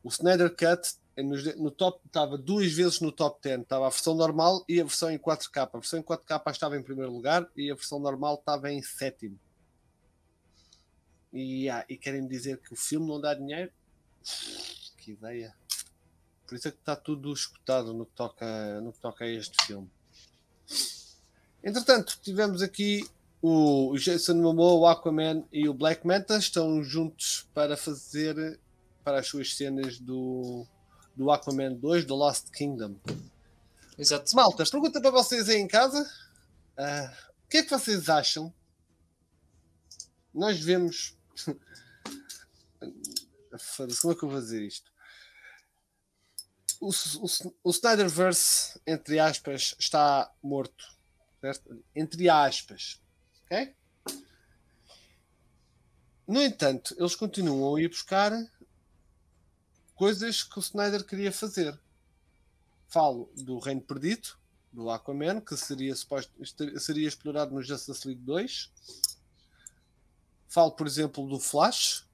O Snyder Cut de- no top estava duas vezes no top 10. Estava a versão normal e a versão em 4K. A versão em 4K estava em primeiro lugar e a versão normal estava em sétimo. E, ah, e querem dizer que o filme não dá dinheiro? Que ideia. Por isso é que está tudo escutado no que toca, no que toca a este filme. Entretanto, tivemos aqui o Jason Momoa, o Aquaman e o Black Manta estão juntos para fazer para as suas cenas do, do Aquaman 2, do Lost Kingdom. Exato. Malta, pergunta para vocês aí em casa: ah, o que é que vocês acham? Nós vemos. Foda-se, Como é que eu vou dizer isto? O, o, o Snyderverse, entre aspas, está morto. Certo? Entre aspas. No entanto, eles continuam a ir buscar coisas que o Snyder queria fazer. Falo do Reino Perdido, do Aquaman, que seria, suposto, seria explorado no Justice League 2. Falo, por exemplo, do Flash,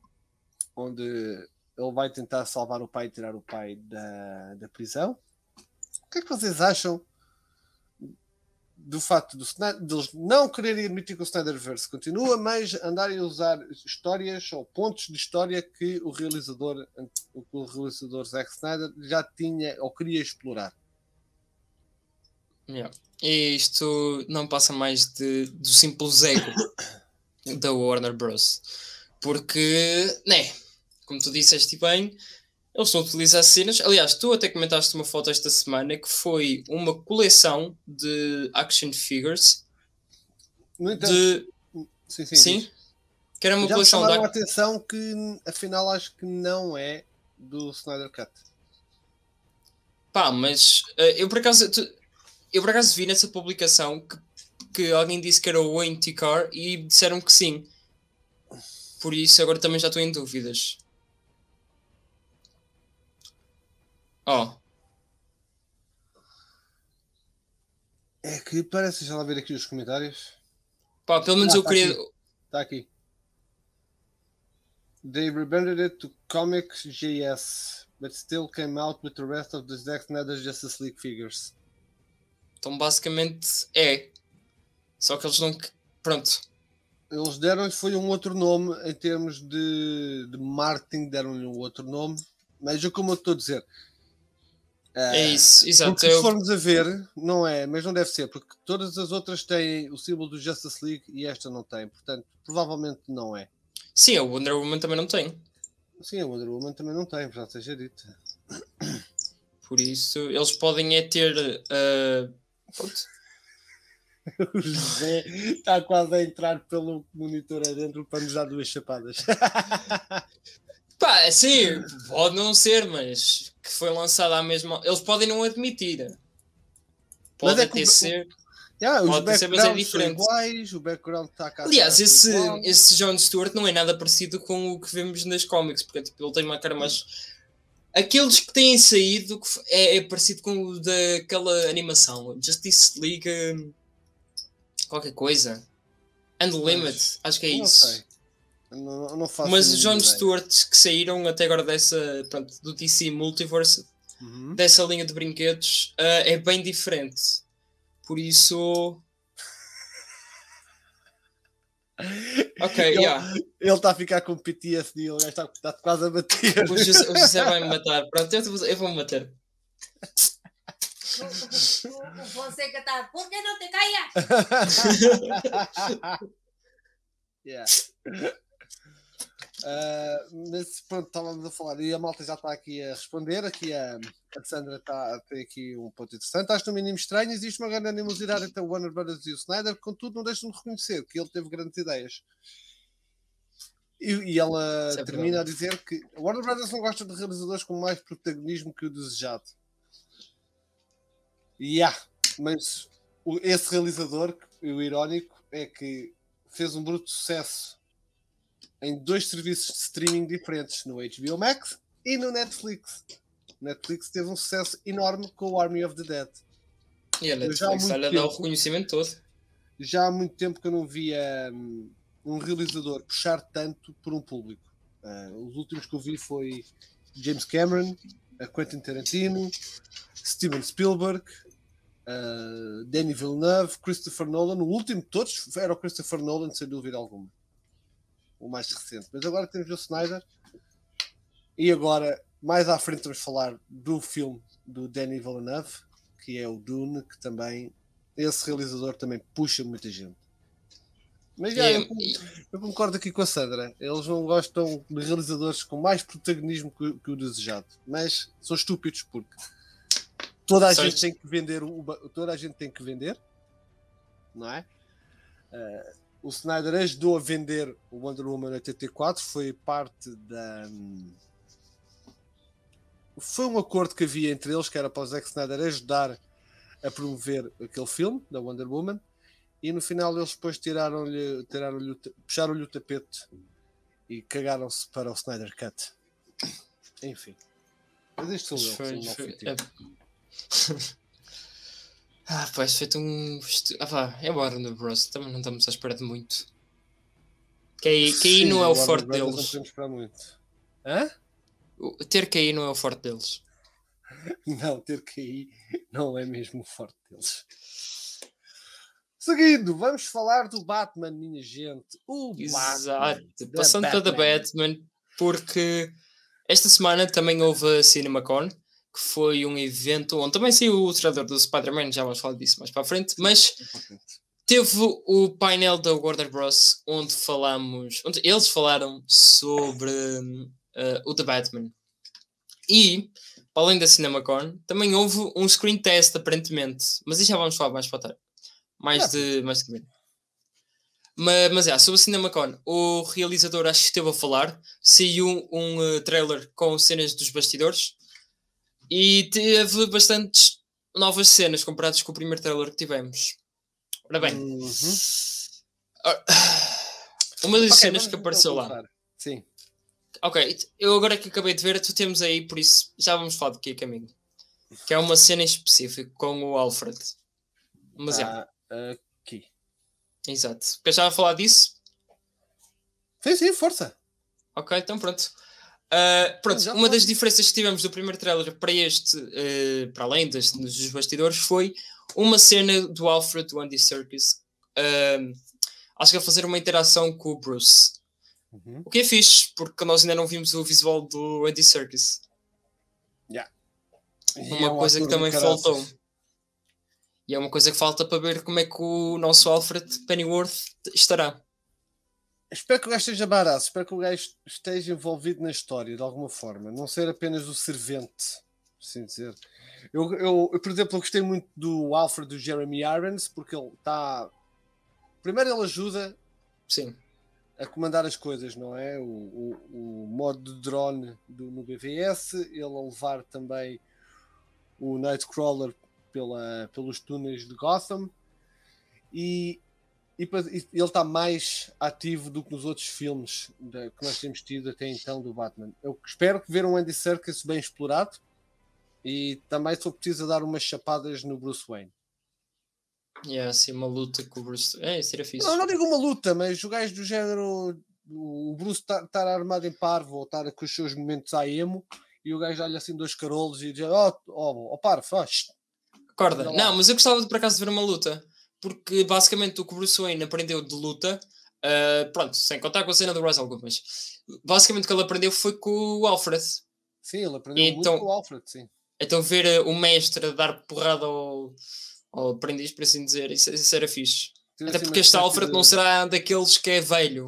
onde ele vai tentar salvar o pai e tirar o pai da, da prisão. O que é que vocês acham do facto do deles não quererem admitir que o Snyderverse continua, mas andarem a usar histórias ou pontos de história que o realizador, o o realizador Zack Snyder já tinha ou queria explorar? Yeah. E isto não passa mais de, do simples ego da Warner Bros. Porque, né, como tu disseste bem, eles estão a utilizar cenas. Aliás, tu até comentaste uma foto esta semana que foi uma coleção de action figures No entanto, de. sim, sim, Sim? Que era uma já me coleção de. chamaram a ac- atenção que afinal acho que não é do Snyder Cut. Pá, mas eh, eu por acaso. Eu por acaso vi nessa publicação que, que alguém disse que era o Wayne Car e disseram que sim. Por isso agora também já estou em dúvidas. Oh, É que parece, já lá ver aqui os comentários. pá, pelo menos Ah, eu tá queria. Está aqui. They rebranded it to Comics JS, but still came out with the rest of the Zack Snyder Justice League figures. Então basicamente é. Só que eles não. Pronto. Eles deram foi um outro nome em termos de, de marketing, deram-lhe um outro nome, mas é como eu estou a dizer. É eh, isso, exato. Porque se formos a ver, não é, mas não deve ser, porque todas as outras têm o símbolo do Justice League e esta não tem, portanto, provavelmente não é. sim, a Wonder Woman também não tem. Sim, a Wonder Woman também não tem, já seja dito. Por isso, eles podem é ter. Uh. O José está quase a entrar pelo monitor adentro para nos dar duas chapadas. Pá, sim, pode não ser, mas que foi lançado à mesma. Eles podem não admitir. Pode é até ser. Yeah, os Pode ser, mas é diferente. iguais, o background está cá. Aliás, atrás esse, igual. esse John Stewart não é nada parecido com o que vemos nas cómics, porque tipo, ele tem uma cara mais. Aqueles que têm saído é, é parecido com o daquela animação, Justice League. qualquer coisa. Unlimited, acho que é isso. sei. Não, não faço Mas os John ideia. Stewart que saíram até agora dessa, pronto, do DC Multiverse, Uhum. dessa linha de brinquedos, ah, é bem diferente. Por isso. Ok, Ele- yeah. Ele está a ficar com PTSD, o gajo está, está quase a bater. O José, o José vai me matar. Pronto, eu, vou- eu vou-me matar. O, Fonseca está. Por que não te callas? Yeah. Ah, mas pronto, estávamos a falar e a malta já está aqui a responder. Aqui a, a Sandra está, tem aqui um ponto interessante. Acho no mínimo estranho. Existe uma grande animosidade entre o Warner Brothers e o Snyder, contudo, não deixam de reconhecer que ele teve grandes ideias. E, e ela Isso é termina a dizer que a Warner Brothers não gosta de realizadores com mais protagonismo que o desejado. E há, mas o- esse realizador, o irónico, é que fez um bruto sucesso em dois serviços de streaming diferentes, no HBO Max e no Netflix. Netflix teve um sucesso enorme com o Army of the Dead. E a Netflix olha, dá o reconhecimento todo. Já há muito tempo que eu não via hum, um realizador puxar tanto por um público. Ah, os últimos que eu vi foi James Cameron, Quentin Tarantino, Steven Spielberg, ah, Danny Villeneuve, Christopher Nolan. O último de todos era o Christopher Nolan, sem dúvida alguma. O mais recente. Mas agora temos o Snyder. E agora, mais à frente, vamos falar do filme do Danny Villeneuve, que é o Dune, que também esse realizador também puxa muita gente. Mas já, eu, eu concordo aqui com a Sandra. Eles não gostam de realizadores com mais protagonismo que, que o desejado. Mas são estúpidos porque toda a gente tem que vender ba- toda a gente tem que vender, não é? Eh, o Snyder ajudou a vender o Wonder Woman 84, foi parte da foi um acordo que havia entre eles que era para o Zack Snyder ajudar a promover aquele filme da Wonder Woman e no final eles depois tiraram-lhe tiraram-lhe o ta- puxaram-lhe o tapete e cagaram-se para o Snyder Cut. Enfim. Mas isto sou eu, Foi- foi- Ah, pá, isso feito um. Ah, pá, é Warner Bros. Também não estamos à espera de muito. KI, KI Sim, não é o forte Não deles. podemos esperar muito Hã? O- Ter KI não é o forte deles. Não, ter que não é mesmo o forte deles. Seguindo, vamos falar do Batman, minha gente. O Exato. Batman. da Passando para The Batman, porque esta semana também houve a CinemaCon, que foi um evento onde também saiu o trailer do Spider-Man, já vamos falar disso mais para a frente, mas teve o painel da Warner Bros. onde falamos, onde eles falaram sobre eh, o The Batman. E, para além da CinemaCon, também houve um screen test, aparentemente, mas isso já vamos falar mais para tarde. Mais Ah. de mais de caminho. Mas, mas é, sobre a CinemaCon, o realizador acho que esteve a falar, saiu um eh, trailer com cenas dos bastidores e teve bastantes novas cenas comparadas com o primeiro trailer que tivemos. Ora bem, Uhum. ora- uma das Ok, cenas que então apareceu lá. Sim. Ok, eu agora que acabei de ver, tu temos aí, por isso já vamos falar daqui a caminho. Que é uma cena em específico com o Alfred. Mas é, Ah, aqui. exato. Queres já falar disso? Sim, sim, força. Ok, então pronto. Uh, pronto, uma das diferenças que tivemos do primeiro trailer para este, uh, para além das, dos bastidores, foi uma cena do Alfred, do Andy Serkis, um, acho que a fazer uma interação com o Bruce. Uhum. O que é fixe, porque nós ainda não vimos o visual do Andy Serkis. E Uma é coisa que também faltou. E é uma coisa que falta para ver como é que o nosso Alfred Pennyworth estará. Espero que o gajo esteja barato, espero que o gajo esteja envolvido na história de alguma forma, não ser apenas o servente, assim dizer. Eu, eu, eu, por exemplo, eu gostei muito do Alfred do Jeremy Irons, porque ele está. Primeiro, ele ajuda Sim. a comandar as coisas, não é? O, o, o modo de drone do, no BVS, ele a levar também o Nightcrawler pela, pelos túneis de Gotham e, e, e ele está mais ativo do que nos outros filmes que nós temos tido até então do Batman. Eu espero que ver um Andy Serkis bem explorado e também só precisa dar umas chapadas no Bruce Wayne. Yeah, assim, uma luta com o Bruce. É, seria fixe. Não, não digo uma luta, mas o gajo do género. O Bruce estar tá, tá armado em parvo ou estar com os seus momentos a emo e o gajo dá-lhe assim dois carolos e diz: Oh, oh, oh parvo, faz. Acorda. Não, mas eu gostava de por acaso de ver uma luta porque basicamente o que o Bruce Wayne aprendeu de luta. Uh, pronto, sem contar com a cena do Russell mas basicamente o que ele aprendeu foi com o Alfred. Sim, ele aprendeu então, muito com o Alfred, sim. Então ver uh, o mestre dar porrada ao, ao aprendiz, por assim dizer, isso, isso era fixe. Até porque este Alfred de... não será daqueles que é velho.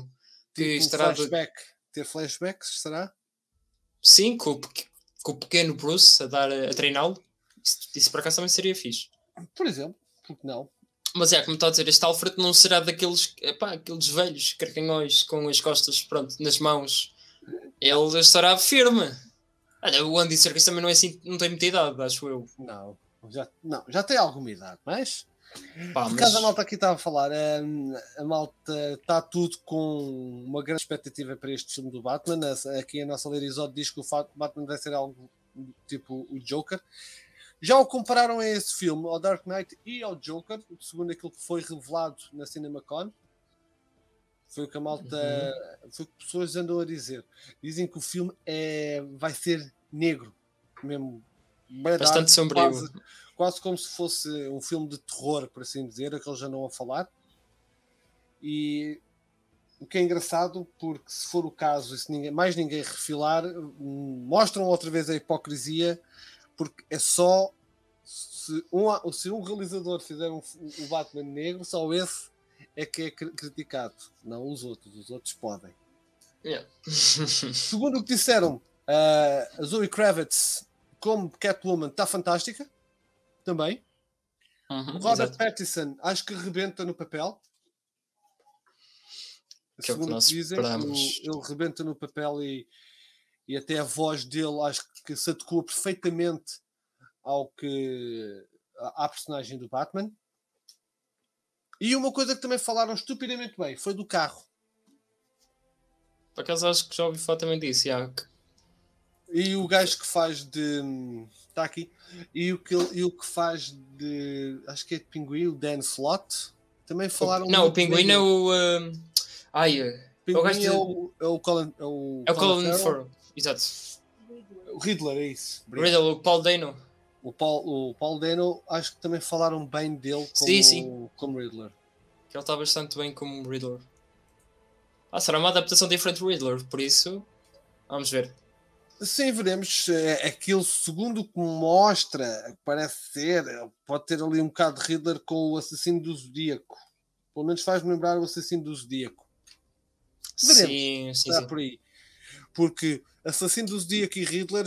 Que tipo estará flashback. De... Ter flashbacks, será? Sim, com, com o pequeno Bruce a, dar, a treiná-lo. Isso, isso por acaso também seria fixe. Por exemplo, porque não? Mas é, como está a dizer, este Alfred não será daqueles epá, aqueles velhos carcanhões com as costas pronto, nas mãos. Ele estará firme. Olha, o Andy Serkis também não é assim, não tem muita idade, acho eu. Não, já, não, já tem alguma idade, mas. Pá, Por causa da malta aqui estava a falar, a, hum, a malta está tudo com uma grande expectativa para este filme do Batman. Aqui a nossa Lerizode diz que o Batman vai ser algo tipo o Joker. Já o compararam a esse filme, ao Dark Knight e ao Joker, segundo aquilo que foi revelado na CinemaCon. Foi o que a malta. Uhum. Foi o que pessoas andam a dizer. Dizem que o filme é, vai ser negro, mesmo. Bastante sombrio. Quase, quase como se fosse um filme de terror, por assim dizer, é que eles andam a falar. E o que é engraçado, porque se for o caso, e se ninguém, mais ninguém refilar, mostram outra vez a hipocrisia porque é só se um, se um realizador fizer um, o Batman negro, só esse é que é criticado, não os outros. Os outros podem. Yeah. Segundo o que disseram, uh, a Zoe Kravitz como Catwoman está fantástica também. Uhum, Robert exato. Pattinson acho que rebenta no papel. Que Segundo é o que, que dizem, ele, ele rebenta no papel e e até a voz dele acho que se adequa perfeitamente ao que à personagem do Batman. E uma coisa que também falaram estupidamente bem foi do carro. Por acaso acho que já ouvi falar também disso, já. E o gajo que faz de. Está aqui. E o que, e o que faz de. Acho que é de pinguim, o Dan Slott. Também falaram. Não, o pinguim é o. Uh... Ai, é o, é o, é o Colin. É o, é o Colin Farrell. Exato. O Riddler, é isso. Riddler, o Paul Dano. O Paul, o Paul Dano, acho que também falaram bem dele como, sim, sim. como Riddler. Que ele está bastante bem como Riddler. Ah, será uma adaptação diferente do Riddler, por isso vamos ver. Sim, veremos. É, aquilo, segundo que mostra, parece ser, pode ter ali um bocado de Riddler com o assassino do Zodíaco. Pelo menos faz-me lembrar o assassino do Zodíaco. Veremos. Sim, sim, sim. por aí. Porque Assassino do Zodíaco e Riddler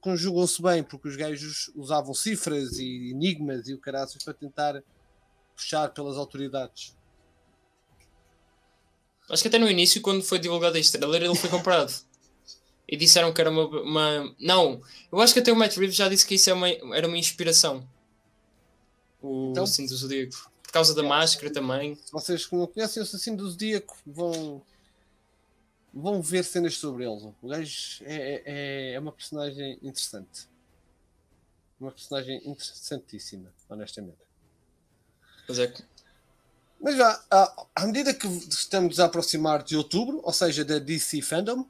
conjugam-se bem, porque os gajos usavam cifras e enigmas e o caraças para tentar puxar pelas autoridades. Acho que até no início, quando foi divulgado este trailer, ele foi comprado. e disseram que era uma, uma, Não, eu acho que até o Matt Reeves já disse que isso é uma, era uma inspiração. O então, Assassino do Zodíaco. Por causa da é, máscara também. Se vocês que não conhecem o Assassino do Zodíaco, vão vão ver cenas sobre ele. O gajo é, é, é uma personagem interessante. Uma personagem interessantíssima, honestamente. Pois é que. Mas já, à, à medida que estamos a aproximar de outubro, ou seja, da DC Fandom,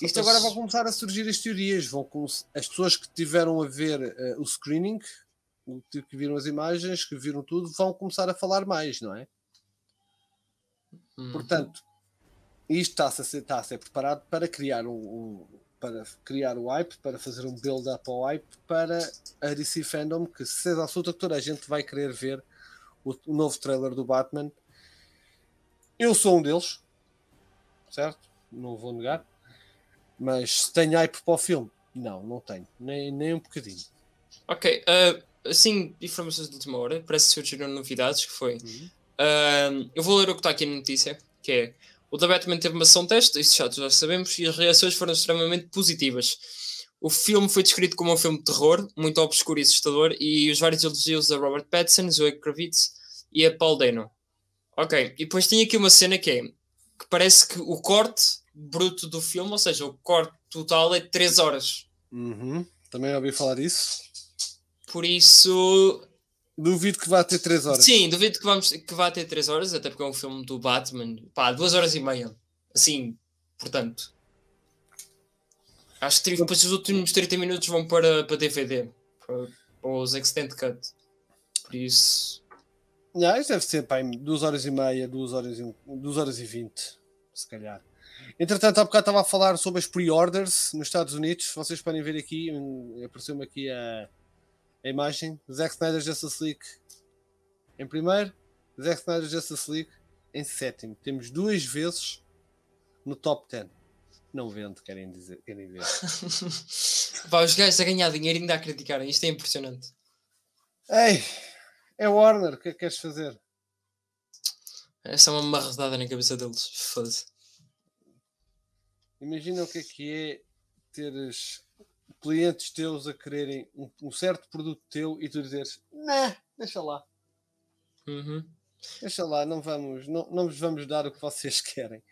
isto agora vai começar a surgir as teorias. Vão as pessoas que tiveram a ver uh, o screening, que viram as imagens, que viram tudo, vão começar a falar mais, não é? Uhum. Portanto, isto está-se a, ser, está a ser preparado para criar um, um, para criar o hype, para fazer um build-up ao hype para a DC Fandom, que se é absoluta que toda a gente vai querer ver o, o, novo trailer do Batman. Eu sou um deles, certo? Não vou negar. Mas se tem hype para o filme, Não, não tenho. Nem, nem um bocadinho. Ok, uh, assim, informações de última hora, parece que surgiram novidades, que foi... Uh, eu vou ler o que está aqui na notícia, que é... O The Batman teve uma sessão teste, isso já, já sabemos, e as reações foram extremamente positivas. O filme foi descrito como um filme de terror, muito obscuro e assustador, e os vários elogios a Robert Pattinson, Zoe Kravitz e a Paul Dano. Ok, e depois tem aqui uma cena que é que parece que o corte bruto do filme, ou seja, o corte total é 3 horas. Uhum. Também ouvi falar disso. Por isso, Duvido que vá ter 3 horas. sim, duvido que, vamos, que vá ter 3 horas, até porque é um filme do Batman, pá, 2 horas e meia. Assim, portanto. Acho que depois os últimos 30 minutos vão para, para DVD, para, para os Extended Cut. Por isso, Yeah, isto deve ser pá, 2 horas e meia, 2 horas e, 2 horas e 20, se calhar. Entretanto, há bocado estava a falar sobre as pre-orders nos Estados Unidos. Vocês podem ver aqui, apareceu-me aqui a, a imagem. Zack Snyder Justice League em primeiro, Zack Snyder Justice League em sétimo. Temos duas vezes no top 10. Não vendo, querem, dizer, querem ver. Pá, os gajos a ganhar dinheiro ainda a criticarem. Isto é impressionante. Ei, é Warner, o que é que queres fazer? Essa é uma marredada na cabeça deles. Foda-se. Imagina o que é que é teres clientes teus a quererem um, um certo produto teu e tu dizeres, nah, deixa lá, Uhum. deixa lá, não vamos, não, não vos vamos dar o que vocês querem.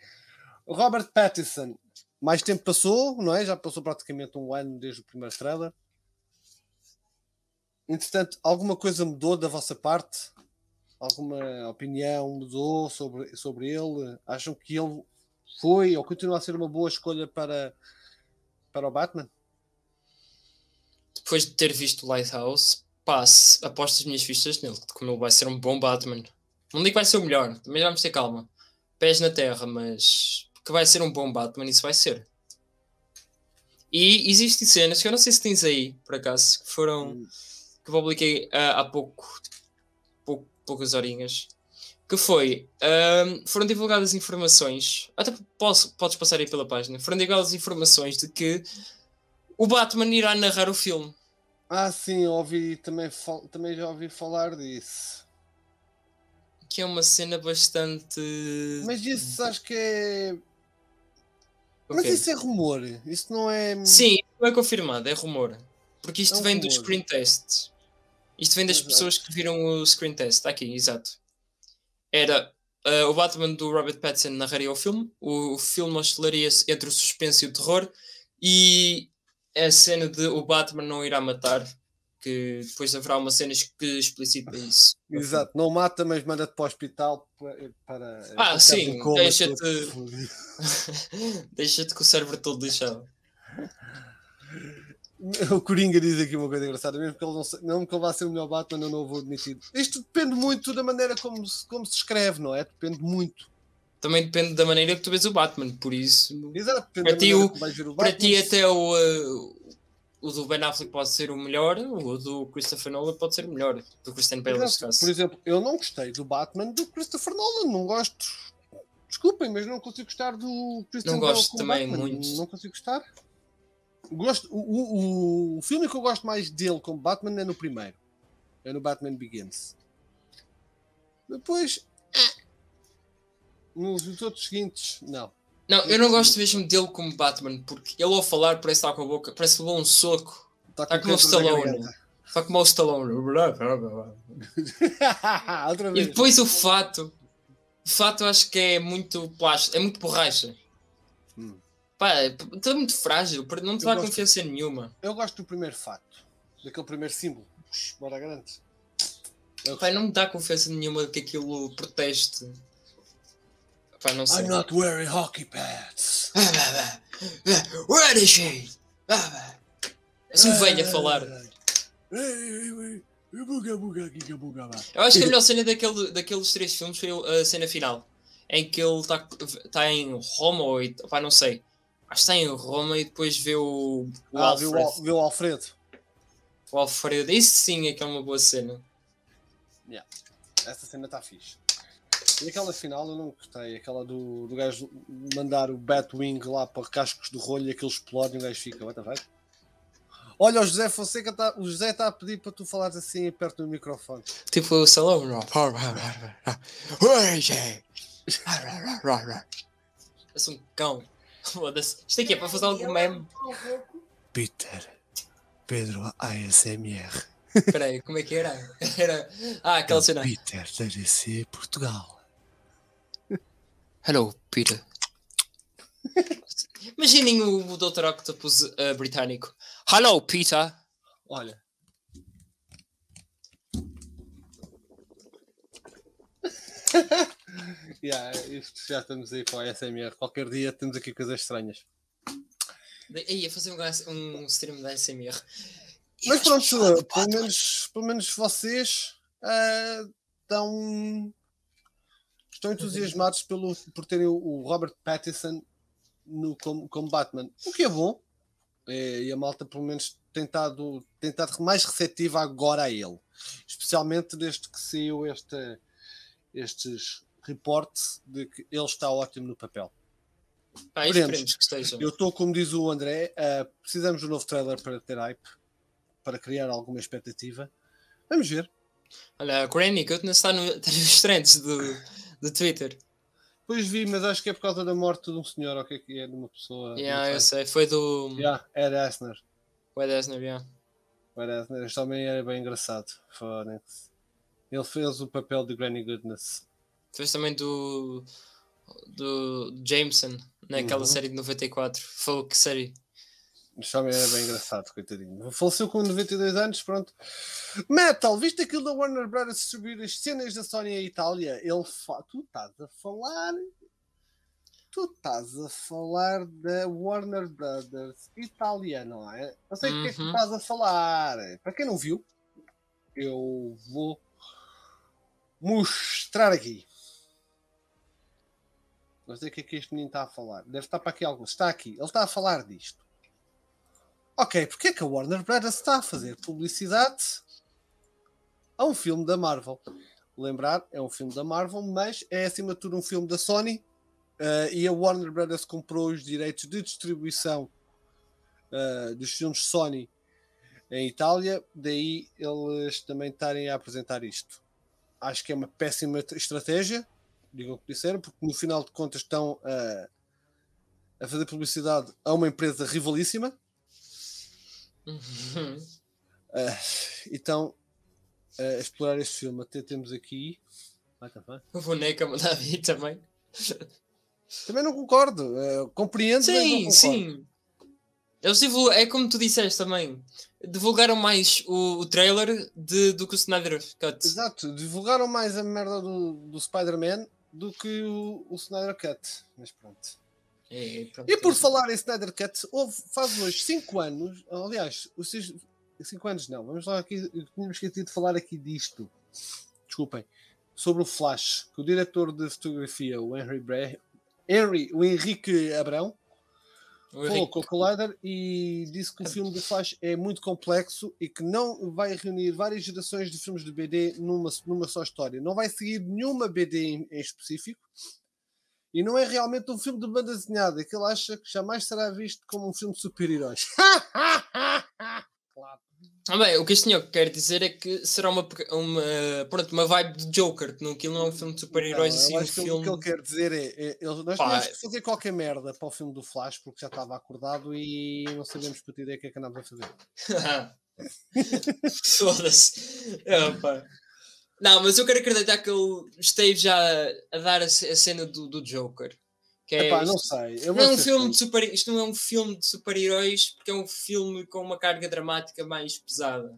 O Robert Pattinson, mais tempo passou, não é? Já passou praticamente um ano desde o primeiro trailer. Entretanto, alguma coisa mudou da vossa parte? Alguma opinião mudou sobre, sobre ele? Acham que ele foi ou continua a ser uma boa escolha para, para o Batman? Depois de ter visto o Lighthouse, passe, aposto as minhas vistas nele, como ele vai ser um bom Batman. Não digo que vai ser o melhor, também vamos ter calma. Pés na terra, mas que vai ser um bom Batman, isso vai ser. E existem cenas que eu não sei se tens aí, por acaso, que foram. que eu publiquei ah, há pouco, pou- poucas horinhas. Que foi. ahm, foram divulgadas informações. Até posso, podes passar aí pela página. Foram divulgadas informações de que o Batman irá narrar o filme. Ah, sim, ouvi, também, também já ouvi falar disso. Que é uma cena bastante. Mas isso acho que é. Mas Ok. isso é rumor. Isso não é. Sim, não é confirmado, é rumor. Porque isto É um vem dos rumor. screen tests. Isto vem das Exato. pessoas que viram o screen test. Está aqui, exato. Era ah, o Batman do Robert Pattinson narraria o filme. O, o filme oscilaria-se entre o suspense e o terror. E a cena de o Batman não irá matar. Que depois haverá uma cena que explicita isso. Exato, não mata, mas manda-te para o hospital pa- para. Ah, para ficares sim, deixa-te-. Deixa-te com o cérebro todo lixado. O Coringa diz aqui uma coisa engraçada, mesmo que ele não, mesmo que ele vá ser o melhor Batman, eu não o vou admitir. Isto depende muito da maneira como se, como se escreve, não é? Depende muito. Também depende da maneira que tu vês o Batman. Por isso, Exato, Para ti, o- o Para ti até o, uh, o do Ben Affleck pode ser o melhor, o do Christopher Nolan pode ser o melhor, do Christian Bale Exato. Por exemplo, eu não gostei do Batman do Christopher Nolan, não gosto. Desculpem, mas não consigo gostar do Christian Não Bale gosto também Batman. muito. Não consigo gostar. Gosto, o, o, o filme que eu gosto mais dele como Batman é no primeiro. É no Batman Begins. Depois. Nos outros seguintes, não. Não, eu não gosto mesmo dele como Batman, porque ele ao falar parece estar com a boca, parece que levou um soco, Está Tá como o câncer na Stallone. só como o Stallone. E depois o fato, o fato acho que é muito plástico, é muito borracha. Hum. Pá, está muito frágil, não te dá gosto- confiança nenhuma. Eu gosto do primeiro fato. Daquele primeiro símbolo. Bora grande. Não me dá confiança nenhuma que aquilo proteste. Pá, não sei. I'm not wearing hockey pads. Where is she? É assim velho a falar. Eu acho que a melhor cena daquele, daqueles três filmes foi a cena final. Em que ele está tá em Roma ou. Pá, não sei. Acho que está em Roma e depois vê o, o Ah, viu, Alfred. o Al- viu o Alfredo. O Alfredo. Isso sim é que é uma boa cena. Essa cena está fixe. E aquela final eu não gostei. Aquela do, do gajo mandar o Batwing lá para cascos do rolho e aquilo explode e o gajo fica. What the fuck? Olha, o José Fonseca tá, o José está a pedir para tu falares assim perto do microfone. Tipo o salão. Parece um cão. Foda-se. Isto aqui é para fazer algum meme. Peter, Pedro ASMR. Espera aí, como é que era? Era. Ah, aquela cena. Peter da DC Portugal. Hello, Peter. Imaginem o, o Dr. Octopus uh, britânico. Hello, Peter. Olha. yeah, isto já estamos aí para o ASMR. Qualquer dia temos aqui coisas estranhas. Aí, ia fazer um, um stream da SMR. Mas pronto, pelo menos, pelo menos vocês uh, estão, estão entusiasmados pelo, por terem o Robert Pattinson no, como, como Batman. O que é bom. É, e a malta, pelo menos, tem estado, tem estado mais receptiva agora a ele. Especialmente desde que saiu este, estes reportes de que ele está ótimo no papel. Ah, esperemos que esteja. Eu estou, como diz o André, uh, precisamos de um novo trailer para ter hype, para criar alguma expectativa. Vamos ver. Olha, a Granny Goodness está, no, está nos trends do, do Twitter. Pois vi, mas acho que é por causa da morte de um senhor, ou o que é que é, de uma pessoa. Yeah, eu sei, foi do. Yeah, Ed Asner. O Ed Asner, yeah. O Ed Asner, este homem era bem engraçado. Fonex. Ele fez o papel de Granny Goodness. Fez também do. do Jameson, naquela uhum. série de 94. Foi que série? Homem era bem engraçado, coitadinho. Faleceu com 92 anos, pronto. Metal, viste aquilo da Warner Brothers distribuir as cenas da Sony em Itália? Ele fa... Tu estás a falar. Tu estás a falar da Warner Brothers Itália, não é? Eu sei o uhum. que é que tu uhum. estás a falar. Para quem não viu, eu vou mostrar aqui. Não sei o que é que este menino está a falar. Deve estar para aqui algo. Está aqui. Ele está a falar disto. Ok, porque é que a Warner Brothers está a fazer publicidade a um filme da Marvel? Lembrar, é um filme da Marvel, mas é acima de tudo um filme da Sony uh, e a Warner Brothers comprou os direitos de distribuição uh, dos filmes Sony em Itália, daí eles também estarem a apresentar isto. Acho que é uma péssima estratégia, digam o que disseram, porque no final de contas estão uh, a fazer publicidade a uma empresa rivalíssima Uhum. Uh, então, uh, explorar este filme. Até temos aqui. Ah, tá o boneco a vir também. Também não concordo. Uh, compreendo, sim, concordo. Sim, Eles. É como tu disseste também. Divulgaram mais o, o trailer de, do que o Snyder Cut. Exato. Divulgaram mais a merda do, do Spider-Man do que o, o Snyder Cut. Mas pronto. É, pronto, e por falar em Snyder Cut, houve, faz hoje 5 anos, aliás, os 5 anos não, vamos lá aqui, tínhamos esquecido de falar aqui disto, desculpem, sobre o Flash, que o diretor de fotografia, o Henry, Bre Henry o Henrique Abrão, falou com o Collider e disse que o filme do Flash é muito complexo e que não vai reunir várias gerações de filmes de BD numa, numa só história. Não vai seguir nenhuma BD em, em específico, e não é realmente um filme de banda desenhada, que ele acha que jamais será visto como um filme de super-heróis. claro. Ah, bem, o que este senhor quer dizer é que será uma, uma, pronto, uma vibe de Joker, que não, aquilo não é um filme de super-heróis, assim, um filme... O que ele quer dizer é, é ele, nós Pá, tínhamos que fazer qualquer merda para o filme do Flash, porque já estava acordado e não sabemos para ideia o que é que andámos a fazer. Foda-se. É, pá. Não, mas eu quero acreditar que ele esteve já a dar a, cena do, do Joker. Que é, Epá, não sei. não é um filme de super, isto não é um filme de super-heróis porque é um filme com uma carga dramática mais pesada.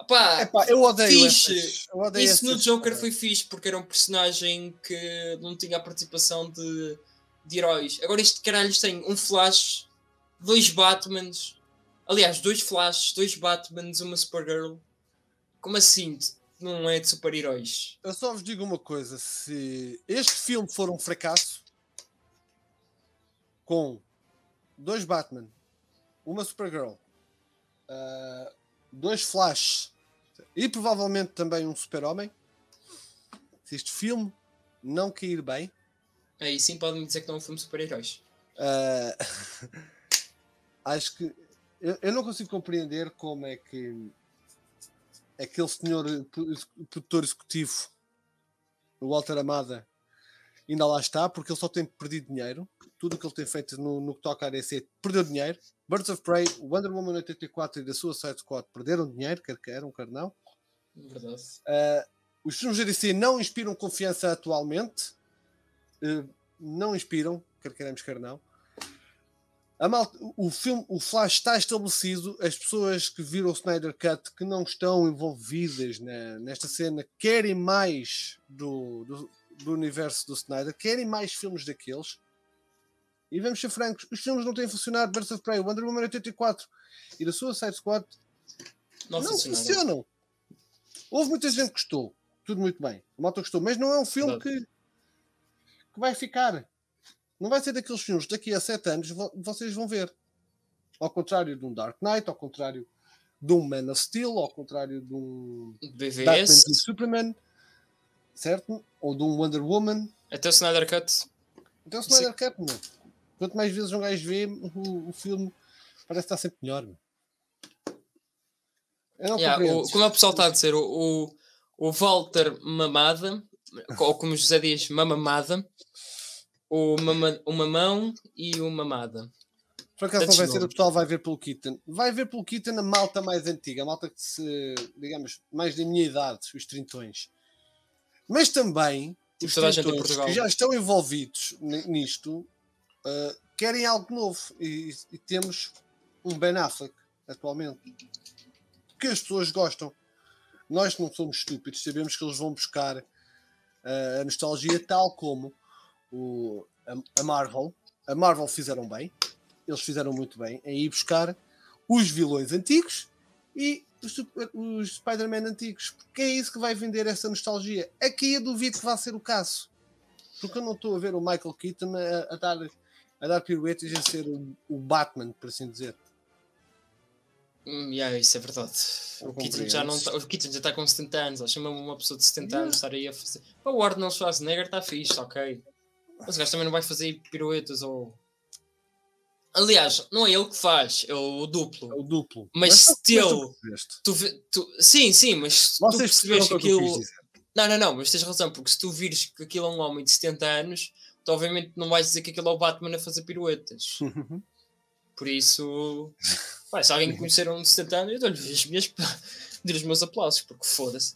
Epá, Epá, eu odeio fixe. Eu odeio Isso no Joker foi fixe porque era um personagem que não tinha a participação de, de heróis. Agora este caralho tem um Flash, dois Batmans, aliás, dois Flashes, dois Batmans, uma Supergirl. Como assim? Não é de super-heróis. Eu só vos digo uma coisa: se este filme for um fracasso, com dois Batman, uma Supergirl, uh, dois Flash e provavelmente também um Super-Homem, se este filme não cair bem. Aí sim podem dizer que não é um filme de super-heróis. Uh, acho que eu, eu não consigo compreender como é que aquele senhor eh, produtor executivo, o Walter Amada, ainda lá está, porque ele só tem perdido dinheiro. Tudo o que ele tem feito no, no que toca a DC perdeu dinheiro. Birds of Prey, Wonder Woman 84 e da Suicide Squad perderam dinheiro, quer queiram, quer não. Verdade. Uh, os filmes da DC não inspiram confiança atualmente. Uh, não inspiram, quer queremos, quer não. Malta- o filme, o Flash está estabelecido. As pessoas que viram o Snyder Cut, que não estão envolvidas na- nesta cena, querem mais do, do, do universo do Snyder, querem mais filmes daqueles. E vamos ser francos, os filmes não têm funcionado. Birds of Prey, Wonder Woman 84 e da Suicide Squad Não, não funcionaram. funcionam. Houve muita gente que gostou, tudo muito bem. A malta gostou, mas não é um filme que, que vai ficar. Não vai ser daqueles filmes daqui a sete anos vo- vocês vão ver. Ao contrário de um Dark Knight, ao contrário de um Man of Steel, ao contrário de um Batman e Superman, certo? Ou de um Wonder Woman. até o Snyder Cut. Então, se não é Cut, meu. Quanto mais vezes um gajo vê, o, o filme parece estar sempre melhor. meu. Eu Yeah, o- como é o pessoal está a dizer, o, o, o Walter Mamada, ou como o José diz, Mamamada, o, mama, o Mamão e o Mamada. Por acaso não vai ser o pessoal vai ver pelo Keaton. Vai ver pelo Keaton a malta mais antiga, a malta que se, digamos, mais da minha idade, os trintões. Mas também Tipo os trintões que já estão envolvidos ni- nisto uh, querem algo novo. E, e temos um Ben Affleck atualmente que as pessoas gostam. Nós não somos estúpidos, sabemos que eles vão buscar uh, a nostalgia tal como o, a, a Marvel. A Marvel fizeram bem, eles fizeram muito bem em ir buscar os vilões antigos e os, os Spider-Man antigos, porque é isso que vai vender essa nostalgia. Aqui eu duvido que vá ser o caso, porque eu não estou a ver o Michael Keaton a, a dar, a dar piruetas e a ser o, o Batman, por assim dizer. Hum, yeah, isso é verdade. Eu O Keaton, já não tá, o Keaton já está com 70 anos. Mesmo uma pessoa de 70 Yeah. anos estar aí a fazer. O Arnold Schwarzenegger está fixe, ok. Mas o gajo também não vai fazer piruetas ou. Aliás, não é ele que faz, é o É duplo. o duplo. Mas tu- still- tu percebeste. Tu, tu- sim, sim, mas se tu percebes que eu aquilo. Não, não, não, mas tens razão, porque se tu vires que aquilo é um homem de 70 anos, tu obviamente não vais dizer que aquilo é o Batman a fazer piruetas. Por isso, pá, se alguém conhecer um de 70 anos, eu dou-lhe as minhas, dou os meus aplausos, porque foda-se.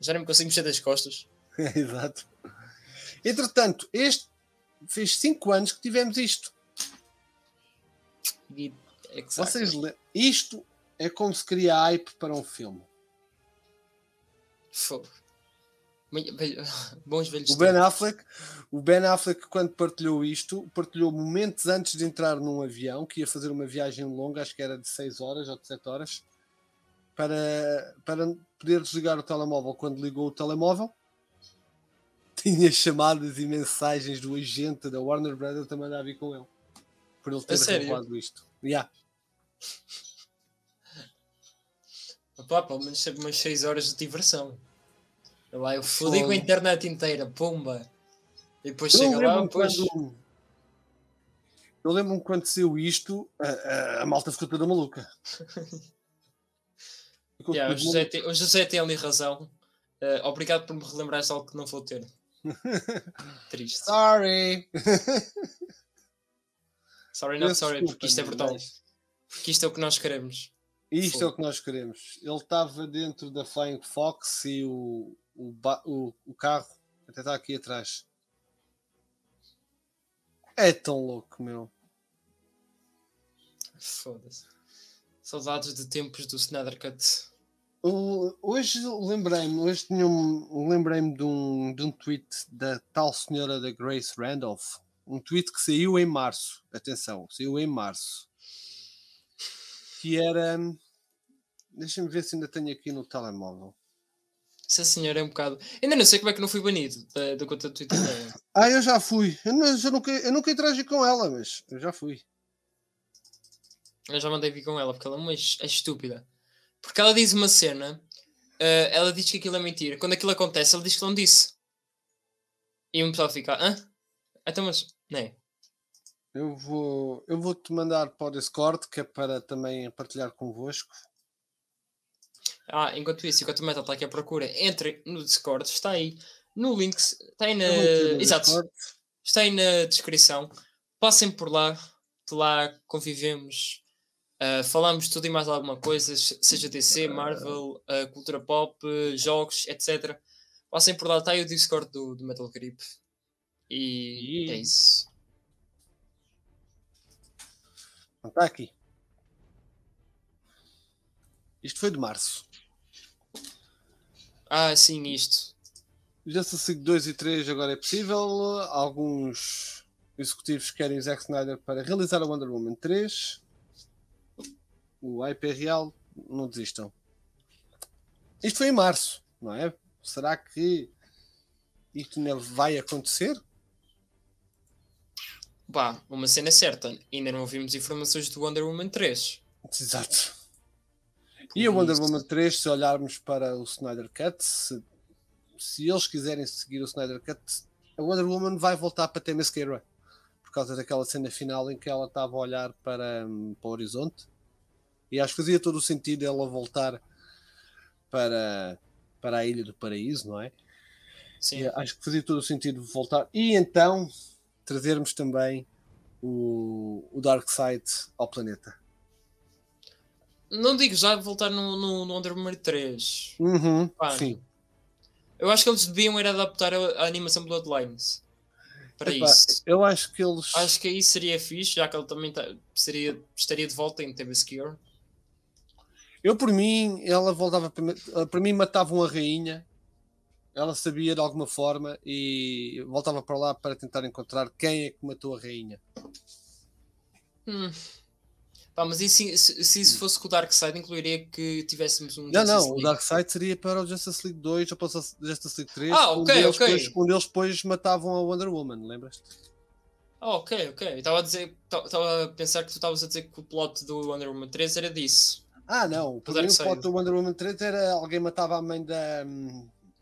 Já nem me consigo mexer das costas. Exato. Entretanto, este fez 5 anos que tivemos isto. E, exactly. Vocês le- Isto é como se cria hype para um filme. Fogo. Bons velhos O Ben tempos. Affleck, o Ben Affleck, quando partilhou isto, partilhou momentos antes de entrar num avião que ia fazer uma viagem longa, acho que era de 6 horas ou de 7 horas, para, para poder desligar o telemóvel. Quando ligou o telemóvel, tinha chamadas e mensagens do agente da Warner Brothers também a vir com ele. Por ele ter revelado isto. Yeah. Pá, pelo menos sempre umas 6 horas de diversão. Eu Lá eu fodi com a internet inteira, pumba. E depois Eu chega lá, depois. quando, eu lembro-me quando saiu isto, a, a- a malta ficou toda maluca. Ficou Yeah, o, José tem, o José tem ali razão. Eh, obrigado por me relembrar algo que não vou ter. Triste. Sorry! Sorry, not sorry, porque isto é brutal. Porque isto é o que nós queremos. Isto é o que nós queremos. Ele estava dentro da Flying Fox e o, o, o, o carro até está aqui atrás. É tão louco, meu. Foda-se. Saudades de tempos do Snyder Cut. Hoje lembrei-me, hoje um, lembrei-me de um, de um tweet da tal senhora da Grace Randolph. Um tweet que saiu em março. Atenção, saiu em março. Que era. Deixa-me ver se ainda tenho aqui no telemóvel. Essa senhora é um bocado. Ainda não sei como é que não fui banido da, da conta do Twitter dela. Ah, eu já fui. Eu, não- eu nunca, eu nunca interagi com ela, mas eu já fui. Eu já mandei vir com ela porque ela é uma é estúpida. Porque ela diz uma cena, eh, ela diz que aquilo é mentira. Quando aquilo acontece, ela diz que não disse. E o pessoal fica, hã? Então, mas. Não é? Eu vou, eu vou te mandar para o Discord, que é para também partilhar convosco. Ah, enquanto isso, enquanto o Metal está aqui à procura, entre no Discord, está aí no link, está aí na. Exato, Discord. está aí na descrição. Passem por lá, de lá convivemos, ah, falamos tudo e mais alguma coisa, se- seja DC, Marvel, ah, cultura pop, jogos, etc. Passem por lá, está aí o Discord do, do Metal Grip. E E- é isso. Está aqui. Isto foi de março. Ah, sim, isto. Justice League 2 e 3 agora é possível. Alguns executivos querem o Zack Snyder para realizar a Wonder Woman 3. O hype é real, não desistam. Isto foi em março, não é? Será que isto ainda vai acontecer? Pá, uma cena certa, ainda não ouvimos informações do Wonder Woman 3. Exato. E a Wonder isso- Woman 3, se olharmos para o Snyder Cut, se, se eles quiserem seguir o Snyder Cut, a Wonder Woman vai voltar para Themyscira. Por causa daquela cena final em que ela estava a olhar para, hum, para o horizonte. E acho que fazia todo o sentido ela voltar para, para a Ilha do Paraíso, não é? Sim. E acho que fazia todo o sentido voltar. E então trazermos também o, o Darkseid ao planeta. Não digo já voltar no, no, no Wonder Woman 3. Uhum, Pá, sim. Eu acho que eles deviam ir adaptar a, animação Bloodlines para Epá, isso. Eu acho que eles. Acho que aí seria fixe, já que ele também tá- seria, estaria de volta em TV Skier. Eu, por mim, ela voltava para, ma- para mim, matavam a rainha. Ela sabia de alguma forma e voltava para lá para tentar encontrar quem é que matou a rainha. Hum. Pá, mas e se, se, isso fosse com o Darkseid, incluiria que tivéssemos um. Não, Justice não, o League. Darkseid seria para o Justice League 2 ou para o Justice League 3. Ah, ok, ok. Depois, deles depois matavam a Wonder Woman, lembras-te? Ah, ok, ok. Estava a dizer, estava a pensar que tu estavas a dizer que o plot do Wonder Woman 3 era disso. Ah, não. O Darkseid. plot do Wonder Woman 3 era alguém matava a mãe da,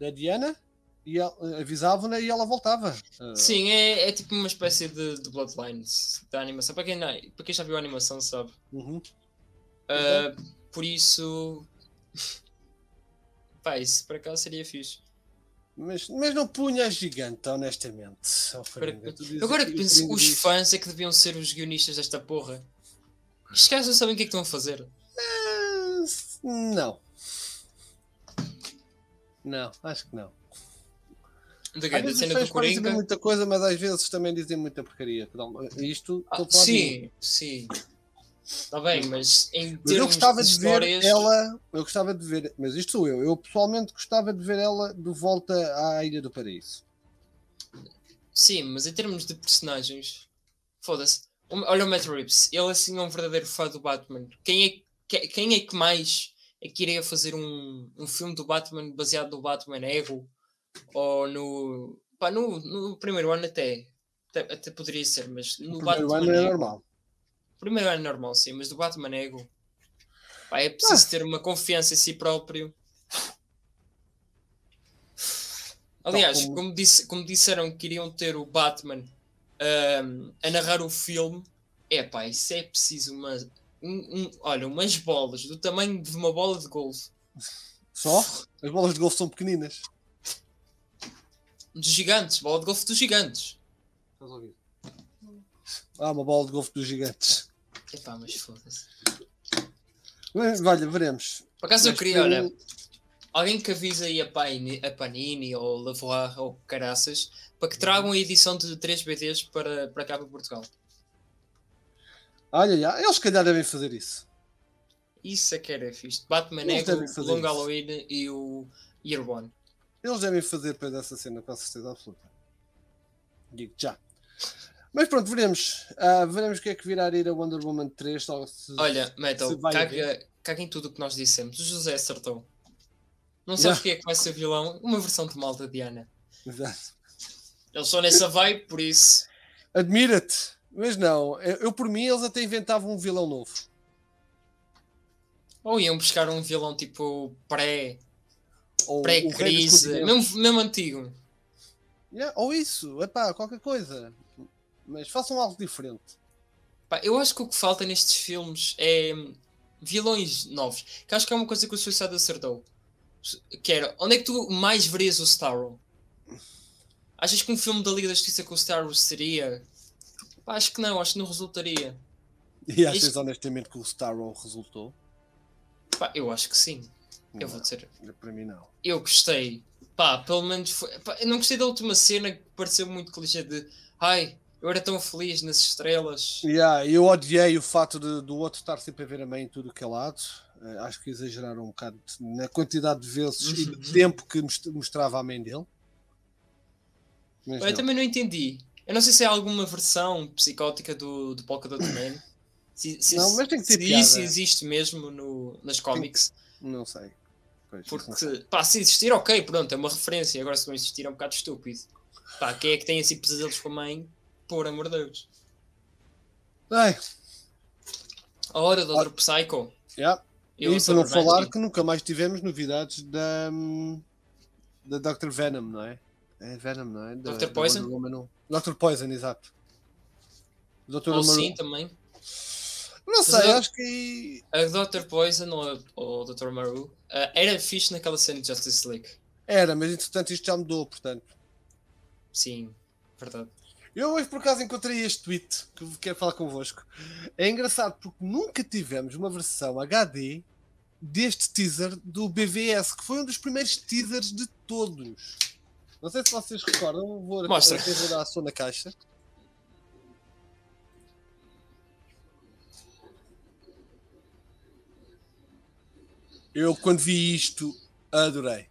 da Diana e avisavam-na e ela voltava. Ah, Sim, é, é tipo uma espécie de, de Bloodlines da animação. Para quem, não, para quem já viu a animação, sabe. uhum. Ah, por isso. Pá, isso para cá seria fixe. Mas, mas não punha gigante, honestamente. Agora, agora que penso, os fãs é que deviam ser os guionistas desta porra. Estes gajos não sabem o que é que estão a fazer. Não. Não, acho que não. Da Às vezes cena do Coringa. muita coisa, mas às vezes também dizem muita porcaria. Isto, Ah, de sim, sim. Está bem, mas em Mas eu termos gostava de de ver ela, eu gostava de ver, mas isto sou eu, eu pessoalmente gostava de ver ela de volta à Ilha do Paraíso. Sim, mas em termos de personagens. Foda-se. Olha o Matt Reeves, ele assim é um verdadeiro fã do Batman. Quem é, que- quem é que mais é que iria fazer um, um filme do Batman baseado no Batman Ego? Ou no. Pá, no, no primeiro ano até, até. até poderia ser, mas no O primeiro Batman ano é normal. Primeiro ano normal, sim, mas do Batman Ego. Pá, é preciso Ah. ter uma confiança em si próprio. Aliás, como- como, disse, como disseram que iriam ter o Batman ahm, a narrar o filme, é pá, isso é preciso uma, um- um- olha, umas bolas do tamanho de uma bola de golfe, Só? As bolas de golfe são pequeninas. dos gigantes, bola de golfe dos gigantes. Estás a ouvir? Ah, uma bola de golfe dos gigantes. Epá, mas foda-se. Olha, veremos. Por acaso eu Mas queria, tu- olha, alguém que avisa aí a Panini, a Panini ou Lavoie ou Caraças para que tragam a edição de 3 BDs para, para cá para Portugal. Olha, eles se calhar devem fazer isso. Isso é que era fixe. Batman fazer Long isso. Halloween e o Year One. Eles devem fazer depois dessa cena, com certeza absoluta. Digo já. Mas pronto, veremos. Ah, veremos o que é que virá a ir a Wonder Woman 3. Só se... Olha, Metal, caga, caga em tudo o que nós dissemos. O José acertou. Não sabes Já. quem é que vai ser vilão? Uma versão de malta Diana. Exato. Eles são nessa vibe, por isso. Admira-te. Mas não, eu, eu, por mim eles até inventavam um vilão novo. Ou iam buscar um vilão tipo pré, pré-crise, mesmo, mesmo antigo. Yeah, ou isso, epá, qualquer coisa. mas façam algo diferente. Pá, eu acho que o que falta nestes filmes é vilões novos. Que acho que é uma coisa que o Suicide acertou. Que era, onde é que tu mais verias o Starro? Achas que um filme da Liga da Justiça com o Starro seria? Pá, acho que não, acho que não resultaria. E achas Isto- honestamente que o Starro resultou? Pá, eu acho que sim. Eu Não, vou dizer. Para mim não. Eu gostei. Pá, pelo menos foi. pá, eu não gostei da última cena que pareceu muito clichê de. Ai, eu era tão feliz nas estrelas. Yeah, eu odiei o fato de- do outro estar sempre a ver a mãe em tudo que é lado. Eh, acho que exageraram um bocado na quantidade de vezes e de tempo que most- mostrava a mãe dele. Mas Eu não. também não entendi. Eu não sei se é alguma versão psicótica do, do Polka Dot Man. Se, se, Não, mas tem que ter se isso existe mesmo no, nas cómics. Não sei. Pois, isso não sei. Porque, pá, se existir, ok, pronto, é uma referência. Agora, se não existir, é um bocado estúpido. Pá, quem é que tem assim pesadelos com a mãe? Por amor de Deus. Ai, A hora do outro Psycho. yeah. Eu e para não falar que nunca mais tivemos novidades da, hum, da Dr. Venom, não é? É Venom, não é? Da, Dr. Poison? Woman. Dr. Poison, exato. Dr. Ou sim, também. Não Mas sei, eu- acho que. A Dr. Poison ou, a- ou o Dr. Maru ah, era fixe naquela cena de Justice League. Era, mas entretanto isto já mudou, portanto. Sim, verdade. Eu hoje por acaso encontrei este tweet que quero falar convosco. É engraçado porque nunca tivemos uma versão HD deste teaser do BVS, que foi um dos primeiros teasers de todos. Não sei se vocês recordam, vou, Mostra. vou dar a som na caixa. Eu quando vi isto adorei.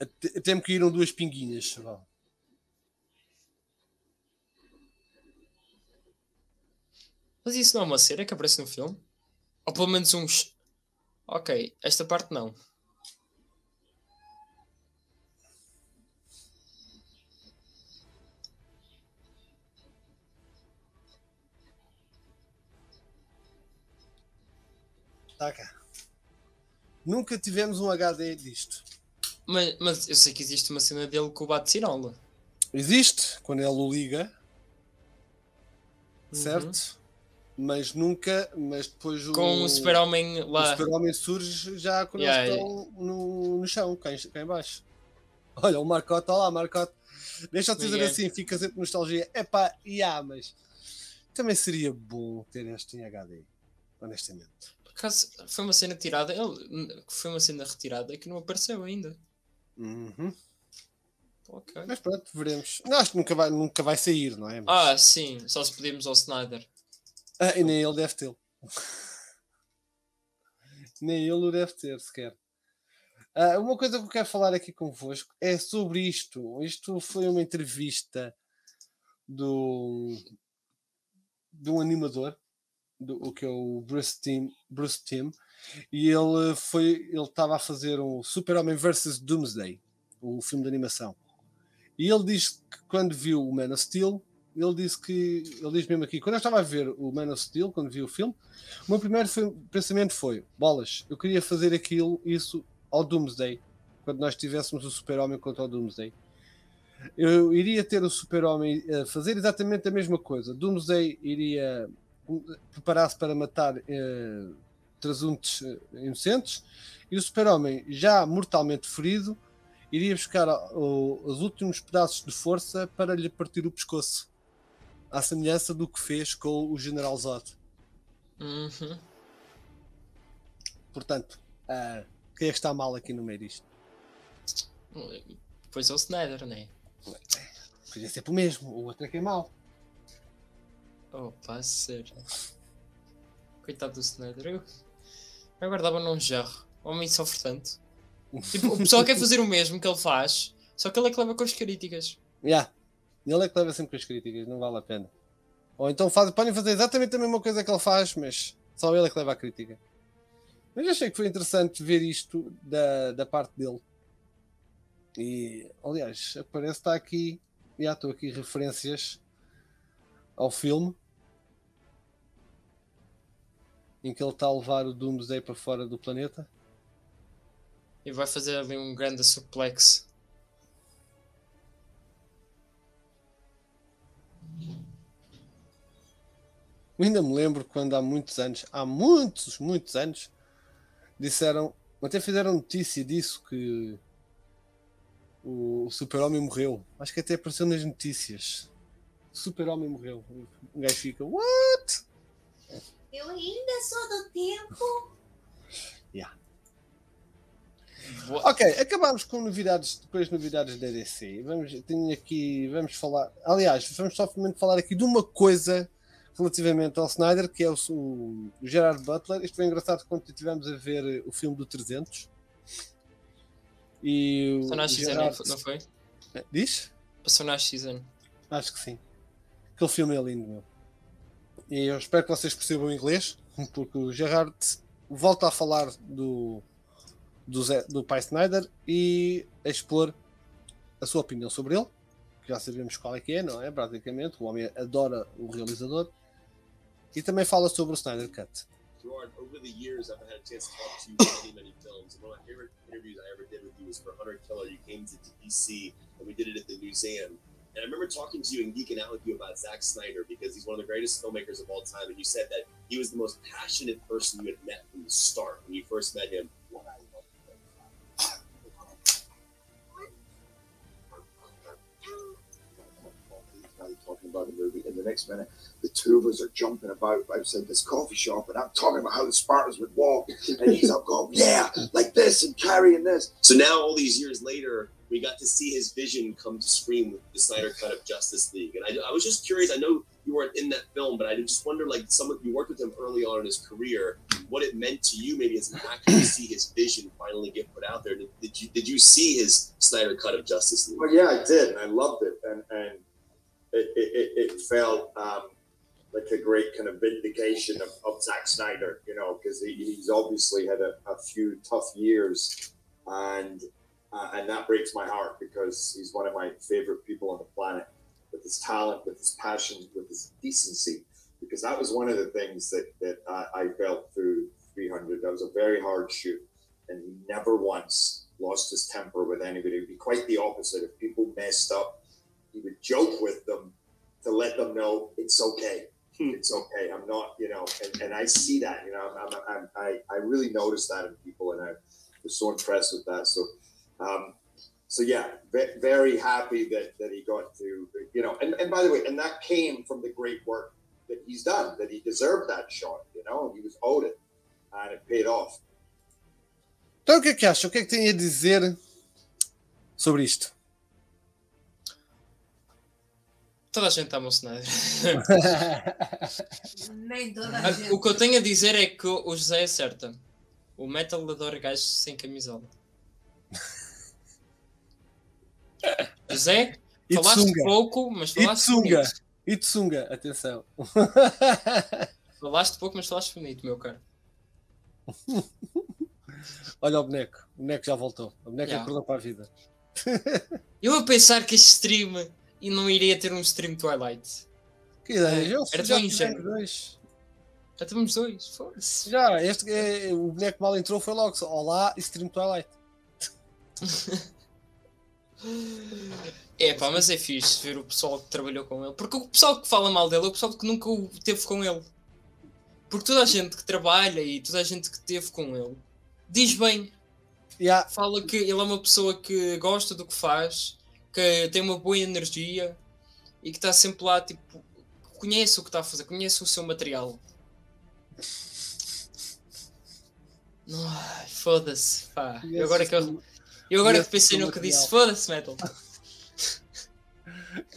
Até, me caíram duas pinguinhas. chaval. Mas isso não é uma cena que aparece no filme? Ou pelo menos uns. Ok, esta parte não. Tá cá. Nunca tivemos um HD disto. Mas, mas eu sei que existe uma cena dele com o bate-cirola. Existe quando ele o liga, Uhum. certo? Mas nunca, mas depois o, Com o super-homem o lá. super-homem surge já quando Yeah, eles estão no, no chão, cá em, cá em baixo. Olha, o Marcote, olha lá, Marcote. Deixa-te dizer Ninguém. assim, fica sempre nostalgia. Epá, yeah, mas também seria bom ter este em HD, honestamente. Acaso foi uma cena tirada. Ele, foi uma cena retirada que não apareceu ainda. Uhum. Ok. Mas pronto, veremos. Não, acho que nunca vai, nunca vai sair, não é? Mas- Ah, sim, só se pedimos ao Snyder. Ah, e nem ele deve tê-lo. nem ele o deve ter sequer. Ah, uma coisa que eu quero falar aqui convosco é sobre isto. Isto foi uma entrevista do de um animador, do, o que é o Bruce Tim, Bruce Tim e ele foi ele estava a fazer um Super-Homem vs Doomsday, o filme de animação. E ele diz que quando viu o Man of Steel, ele disse que ele diz mesmo aqui, quando eu estava a ver o Man of Steel, quando vi o filme, o meu primeiro foi- pensamento foi: bolas, eu queria fazer aquilo, isso ao Doomsday, quando nós tivéssemos o Super-Homem contra o Doomsday. Eu iria ter o Super-Homem a fazer exatamente a mesma coisa. Doomsday iria preparar-se para matar eh, trasuntos eh, inocentes e o Super-Homem, já mortalmente ferido, iria buscar o- os últimos pedaços de força para lhe partir o pescoço à semelhança do que fez com o General Zod. Uhum. Portanto, ah, quem é que está mal aqui no meio disto? Pois é o Snyder, né? Podia ser o mesmo, o outro é que é mau. Opa, sério. Coitado do Snyder. Eu, eu guardava num jarro. Homem sofre tanto. Tipo, o pessoal quer fazer o mesmo que ele faz, só que ele é que leva com as críticas. Yeah. Ele é que leva sempre com as críticas, não vale a pena. Ou então faz, podem fazer exatamente a mesma coisa que ele faz, mas só ele é que leva a crítica. Mas achei que foi interessante ver isto da, da parte dele. E, aliás, aparece está aqui, já estou aqui referências ao filme em que ele está a levar o Doomsday para fora do planeta. E vai fazer ali um grande suplex. Eu ainda me lembro quando há muitos anos, há muitos, muitos anos, disseram, até fizeram notícia disso que o super-homem morreu. Acho que até apareceu nas notícias. Super-homem morreu. Um gajo fica, what? Eu ainda sou do tempo. Yeah. Ok, acabámos com novidades, depois novidades da DC. Vamos, tenho aqui, vamos falar. Aliás, vamos somente falar aqui de uma coisa relativamente ao Snyder, que é o, o Gerard Butler. Isto foi engraçado quando estivemos a ver o filme do 300. E o Passou na Gerard- não foi? Diz? Passou na X Acho que sim. Aquele filme é lindo, meu. E eu espero que vocês percebam o inglês, porque o Gerard volta a falar do, do, Zé- do pai Snyder e a expor a sua opinião sobre ele, que já sabemos qual é que é, não é? Praticamente, o homem adora o realizador. E também fala sobre o Snyder Cut. Gerard, over the years, I've had a chance to talk to you about many, many films. And one of my favorite interviews I ever did with you was for Hunter Killer. You came to DC, and we did it at the museum. And I remember talking to you and geeking out with you about Zack Snyder because he's one of the greatest filmmakers of all time. And you said that he was the most passionate person you had met from the start when you first met him. talking about the movie, and the next minute, the two of us are jumping about outside this coffee shop, and I'm talking about how the Spartans would walk, and he's up going, yeah, like this, and carrying this. So now, all these years later, we got to see his vision come to screen with the Snyder Cut of Justice League. And I, I was just curious. I know you weren't in that film, but I just wonder, like, someone you worked with him early on in his career, what it meant to you, maybe as an actor, to see his vision finally get put out there. Did, did you did you see his Snyder Cut of Justice League? Well, yeah, I did, and I loved it, and and it it, it, it felt um, like a great kind of vindication of, of Zack Snyder, you know, because he, he's obviously had a, a few tough years, and uh, and that breaks my heart because he's one of my favorite people on the planet with his talent, with his passion, with his decency. Because that was one of the things that that I, I felt through 300. That was a very hard shoot, and he never once lost his temper with anybody. It'd be quite the opposite. If people messed up, he would joke with them to let them know it's okay. Hmm. It's okay. I'm not, you know, and, and I see that, you know, I'm, I'm, I'm, I, I really notice that in people, and I was so impressed with that. So, um, so yeah, ve- very happy that, that he got to, you know, and, and by the way, and that came from the great work that he's done, that he deserved that shot, you know, and he was owed it, and it paid off. Então o que é que acha? O que é que tem a dizer sobre isto? Toda a gente ama o Snyder. Nem toda Ah, a gente. o que eu tenho a dizer é que o José acerta. O Metal adora gajos sem camisola. José, falaste pouco, mas falaste sunga. bonito. E de sunga, atenção. Falaste pouco, mas falaste bonito, meu caro. Olha o boneco. O boneco já voltou. O boneco Já. acordou para a vida. Eu a pensar que este stream e não iria ter um stream Twilight. Que ideia. Eu, Era já tivemos dois. Já temos dois, foda-se. Já, este, é, o boneco mal entrou foi logo. Olá, Stream Twilight. É pá, mas é fixe ver o pessoal que trabalhou com ele. Porque o pessoal que fala mal dele é o pessoal que nunca o teve com ele. Porque toda a gente que trabalha e toda a gente que teve com ele diz bem. Yeah. Fala que ele é uma pessoa que gosta do que faz, que tem uma boa energia e que está sempre lá, tipo, conhece o que está a fazer, conhece o seu material. Ai, foda-se, pá. E agora que eu, eu agora conhece que pensei no que disse, foda-se, metal.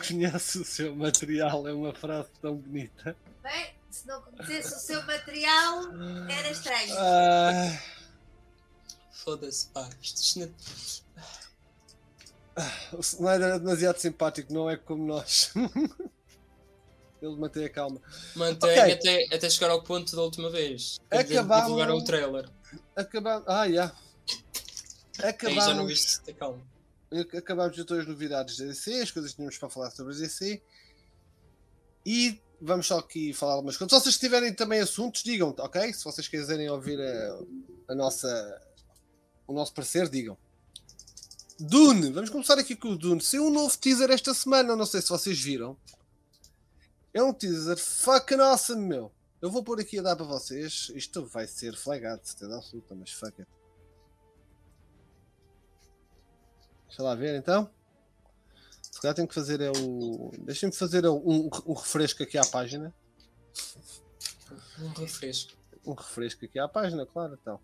Conhece o seu material, é uma frase tão bonita. Bem, se não conhecesse o seu material, era estranho. Ah, Foda-se, pá. Isto, não- o Snyder é demasiado simpático, não é como nós. Ele mantém a calma. Mantém Ok. até, até chegar ao ponto da última vez. Acabamos- divulgar o trailer. Acabamos. Ah, já. Aí já não Acabamos. viste ter calma. Acabamos de todas as novidades da DC, as coisas que tínhamos para falar sobre a DC. E vamos só aqui falar algumas coisas. Se vocês tiverem também assuntos, digam, ok? Se vocês quiserem ouvir a, a nossa, o nosso parecer, digam. Dune, vamos começar aqui com o Dune. Saiu um novo teaser esta semana, não sei se vocês viram. É um teaser fucking awesome, meu. Eu vou pôr aqui a dar para vocês. Isto vai ser flagado, certeza absoluta, mas fuck it. Deixa lá ver então. Se calhar tenho que fazer é o. Deixa-me fazer um, um refresco aqui à página. Um refresco. Um refresco aqui à página, claro, então.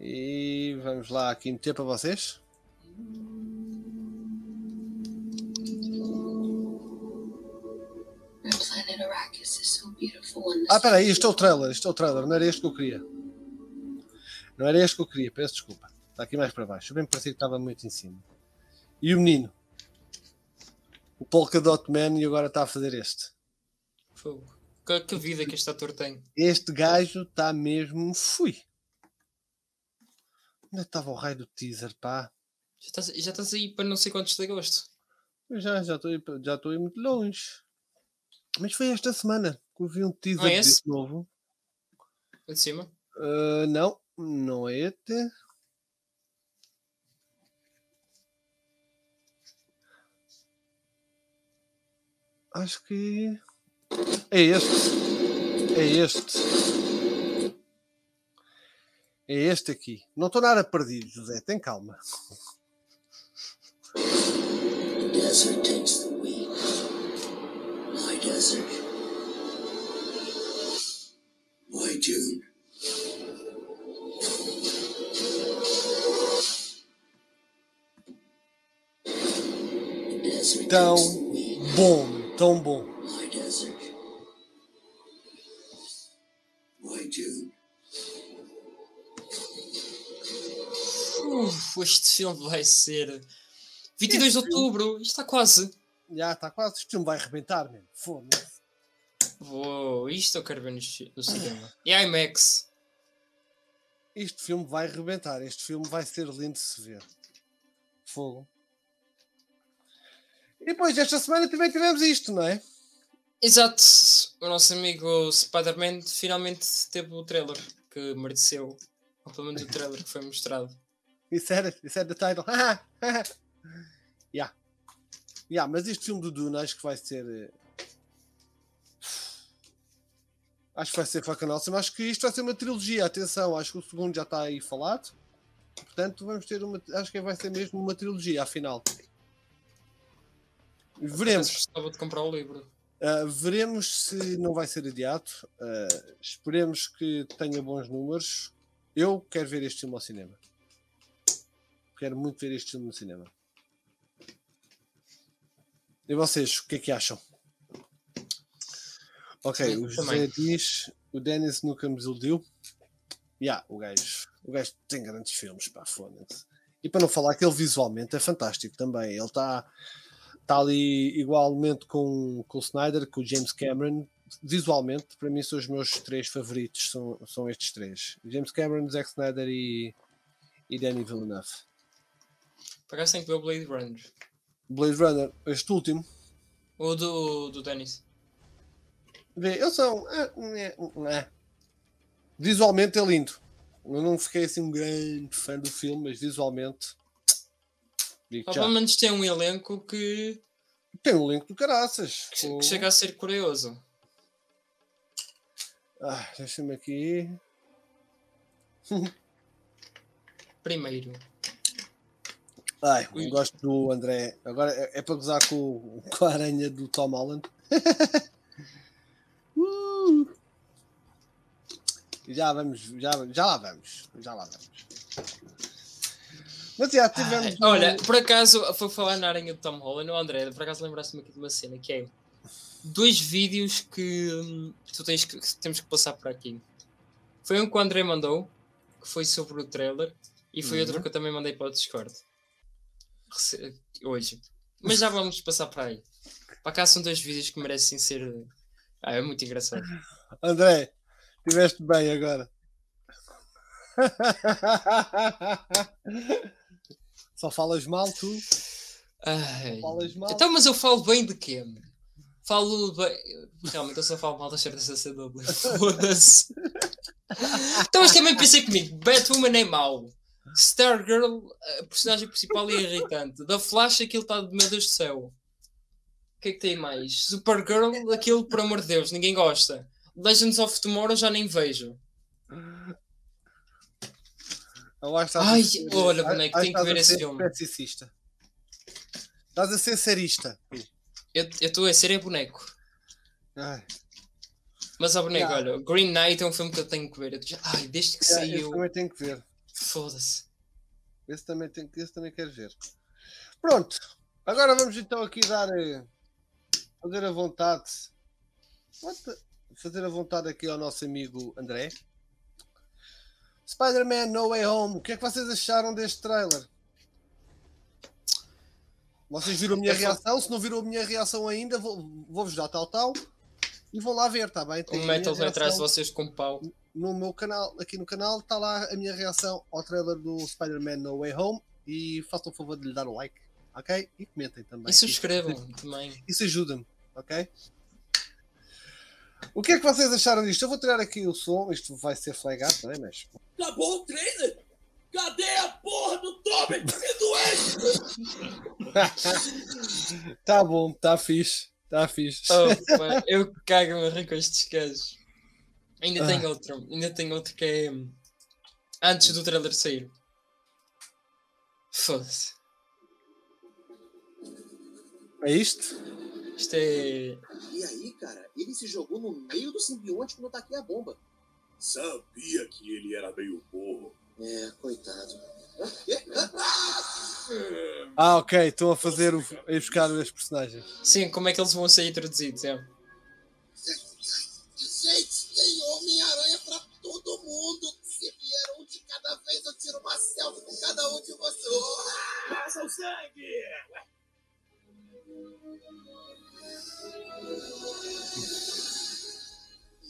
E vamos lá aqui meter para vocês. Ah, espera aí, isto é o trailer, isto é o trailer, não era este que eu queria. Não era este que eu queria, peço desculpa. Está aqui mais para baixo. Eu bem parecia que estava muito em cima. E o menino? O Polka Dot Man e agora está a fazer este. Fogo. Que, que vida que este ator tem. Este gajo está mesmo. Fui. Onde é estava o raio do teaser, pá? Já estás, já estás aí para não sei quantos de agosto. Já já estou aí- já estou aí muito longe. Mas foi esta semana que eu vi um teaser Não é desse novo. Lá de cima. Ah, não, não é este. Acho que é este. É este. É este aqui. Não estou nada perdido, José. Tem calma. desert takes the wheat. My desert. My Dune. The desert Tão bom, tão bom. Uf, este filme vai ser 22 de outubro. Isto está quase. Já está quase. Isto não vai arrebentar mesmo. Foda-se. Uou, isto eu quero ver no, ci- no cinema. E IMAX. Este filme vai arrebentar. Este filme vai ser lindo de se ver. Fogo. E depois, esta semana também tivemos isto, não é? Exato. O nosso amigo Spider-Man finalmente teve o trailer que mereceu. Ou pelo menos o trailer que foi mostrado. Isso era, isso era the title. yeah. Yeah, mas este filme do Dune acho que vai ser. eh, Acho que vai ser fucking awesome. Acho que isto vai ser uma trilogia. Atenção, acho que o segundo já está aí falado. Portanto, vamos ter uma. Acho que vai ser mesmo uma trilogia, afinal. Veremos. Gostava de comprar o livro. Uh, veremos se não vai ser adiado. Uh, esperemos que tenha bons números. Eu quero ver este filme ao cinema. Quero muito ver este filme no cinema. E vocês, o que é que acham? Ok, Sim, o José também. diz: o Dennis nunca me desiludiu. Yeah, o gajo, o gajo tem grandes filmes, pá, foda-se. E para não falar que ele visualmente é fantástico também. Ele está está ali igualmente com, com o Snyder, com o James Cameron. Visualmente, para mim, são os meus três favoritos. São, são estes três: James Cameron, Zack Snyder e, e Danny Villeneuve. Tem que o Blade Runner. Blade Runner, este último, O do, do Dennis. vê, eles são. é, é, é. Visualmente é lindo. Eu não fiquei assim um grande fã do filme, mas visualmente. Já. pelo menos tem um elenco que, Tem um link do caraças. que, com- que chega a ser curioso. Ah, Deixa-me aqui. Primeiro. Ai, Ui. eu gosto do André. Agora é, é para gozar com, com a aranha do Tom Holland. Uh. Já vamos, já, já lá vamos. Já lá vamos. Mas já tivemos. Ai, olha, por acaso, foi falar na aranha do Tom Holland, o André, por acaso lembraste-me aqui de uma cena que é dois vídeos que hum, tu tens que, que temos que passar por aqui. Foi um que o André mandou, que foi sobre o trailer, e foi Uhum. outro que eu também mandei para o Discord Rece- hoje. Mas já vamos passar para aí. Para cá são dois vídeos que merecem ser. Ah, é muito engraçado. André, estiveste bem agora. Só falas mal, tu? Ai. Falas mal. Então, mas eu falo bem de quê? Falo bem. Realmente eu só falo mal das certas da CW. Foda-se. Então, mas também pensei comigo: Batwoman é mau. Stargirl, a personagem principal é irritante. Da Flash, aquilo está de meu Deus do céu. que é que tem mais? Supergirl, aquilo, por amor de Deus, ninguém gosta. Legends of Tomorrow já nem vejo. Eu acho estás a Ai, ser- olha, boneco, tenho que estás ver esse filme. peticista. Estás a ser serista. Eu estou a ser é boneco. Ai, Mas a boneco, Yeah. olha, Green Knight é um filme que eu tenho que ver. Já- Ai, desde que yeah, esse saiu. também tenho que ver. Foda-se. Esse também, tem, esse também quero ver. Pronto. Agora vamos então aqui dar. eh, Fazer a vontade. Fazer a vontade aqui ao nosso amigo André. Spider-Man No Way Home. O que é que vocês acharam deste trailer? Vocês viram a minha só- reação? Se não viram a minha reação ainda, vou- vou-vos dar tal tal e vão lá ver, tá bem? Tem minha Metal atrás de vocês com pau. no meu canal, aqui no canal, está lá a minha reação ao trailer do Spider-Man No Way Home e façam o favor de lhe dar o like, ok? E comentem também. E subscrevam também. Isso ajuda-me, ok? O que é que vocês acharam disto? Eu vou tirar aqui o som, isto vai ser flagado, não é? Mas Acabou o trailer? Cadê a porra do Tommy? Me doente! tá bom, tá fixe, tá fixe. Oh, pá, eu cago-me a rir com estes gajos. Ainda Ah. tem outro. Ainda tem outro que é. hum, Antes do trailer sair. Foda-se. É isto? É. E aí, cara, ele se jogou no meio do simbionte quando eu taquei a bomba. Sabia que ele era meio burro. É, coitado. Ah, ok, estão a fazer o, a buscar os personagens. Sim, como é que eles vão sair traduzidos? É. Gente, tem Homem-Aranha pra todo mundo. Se vier um de cada vez, eu tiro uma selfie com cada um de vocês. Passa o sangue!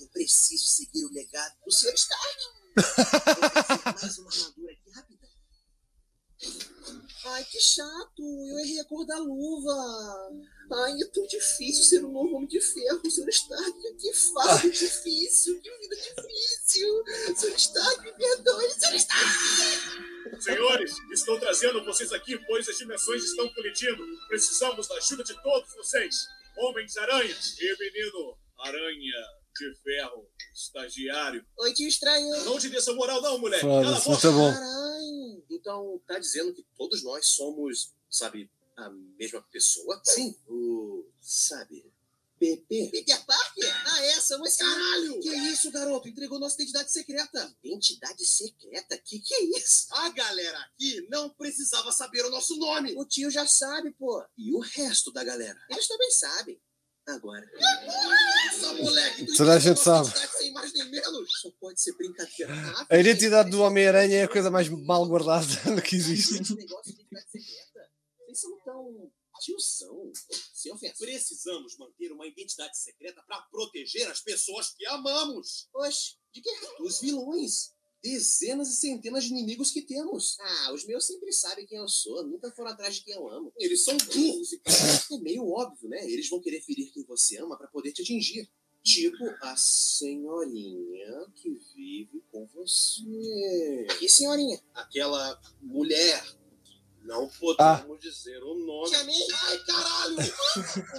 Eu preciso seguir o legado do Sr. Stark. Fazer mais uma armadura aqui, rapidão. Ai, que chato. Eu errei a cor da luva. Ai, é tão difícil ser um novo homem de ferro, Sr. Stark. Que fase difícil, que vida difícil. Sr. Stark, me perdoe, Sr. Stark. Senhores, estou trazendo vocês aqui, pois as dimensões estão colidindo. Precisamos da ajuda de todos vocês. Homens aranhas e menino aranha de ferro, estagiário. Oi, tio estranho. Não te dê essa moral não, a Foda-se, muito bom. Caralho. Então, tá dizendo que todos nós somos, sabe, a mesma pessoa? Sim. O, sabe, PP. Peter Parker? Ah, é, somos Caralho! Que isso, garoto? Entregou nossa identidade secreta. Identidade secreta? Que que é isso? A galera aqui não precisava saber o nosso nome. O tio já sabe, pô. E o resto da galera? Eles também sabem. Agora. Que porra é essa, moleque? Tu Toda a gente sabe. Sem mais nem menos. Só pode ser brincadeira. Ah, A identidade do Homem-Aranha é a coisa mais mal guardada que existe. esse negócio de identidade secreta. Vocês são tão tiozão. Sem ofensa. Precisamos manter uma identidade secreta para proteger as pessoas que amamos. Oxe, de que? Dos vilões. Dezenas e centenas de inimigos que temos. Ah, os meus sempre sabem quem eu sou. Nunca foram atrás de quem eu amo. Eles são burros. e- É meio óbvio, né? Eles vão querer ferir quem você ama para poder te atingir. Tipo a senhorinha que vive com você. Que senhorinha? Aquela mulher. Não podemos dizer o nome. Tia May? Ai, caralho!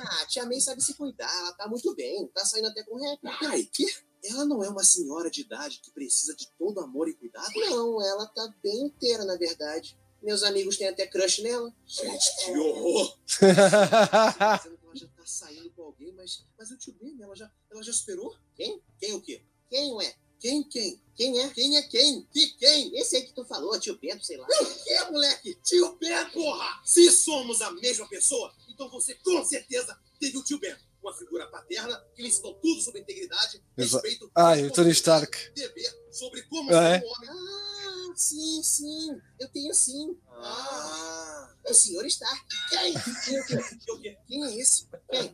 ah, Tia May sabe se cuidar. Ela tá muito bem. Tá saindo até com rap. Peraí, que? Ela não é uma senhora de idade que precisa de todo amor e cuidado? Não, ela tá bem inteira, na verdade. Meus amigos têm até crush nela. Gente, que horror! dizendo que ela já tá saindo com alguém, mas, mas o tio Ben, ela já, ela já superou? Quem? Quem o quê? Quem é? Quem, quem? Quem é? Quem é quem? Que quem? Esse aí que tu falou, tio Bento, sei lá. O que, moleque? Tio Ben, porra! Se somos a mesma pessoa, então você com certeza teve o tio Ben. Uma figura paterna que lhe ensinou tudo sobre integridade, respeito, Ah, e o Tony Stark. dever, sobre como Ah, é? ser um homem. Ah, sim, sim. Eu tenho sim. Ah. O senhor Stark. Quem? Quem? Quem é esse? Quem?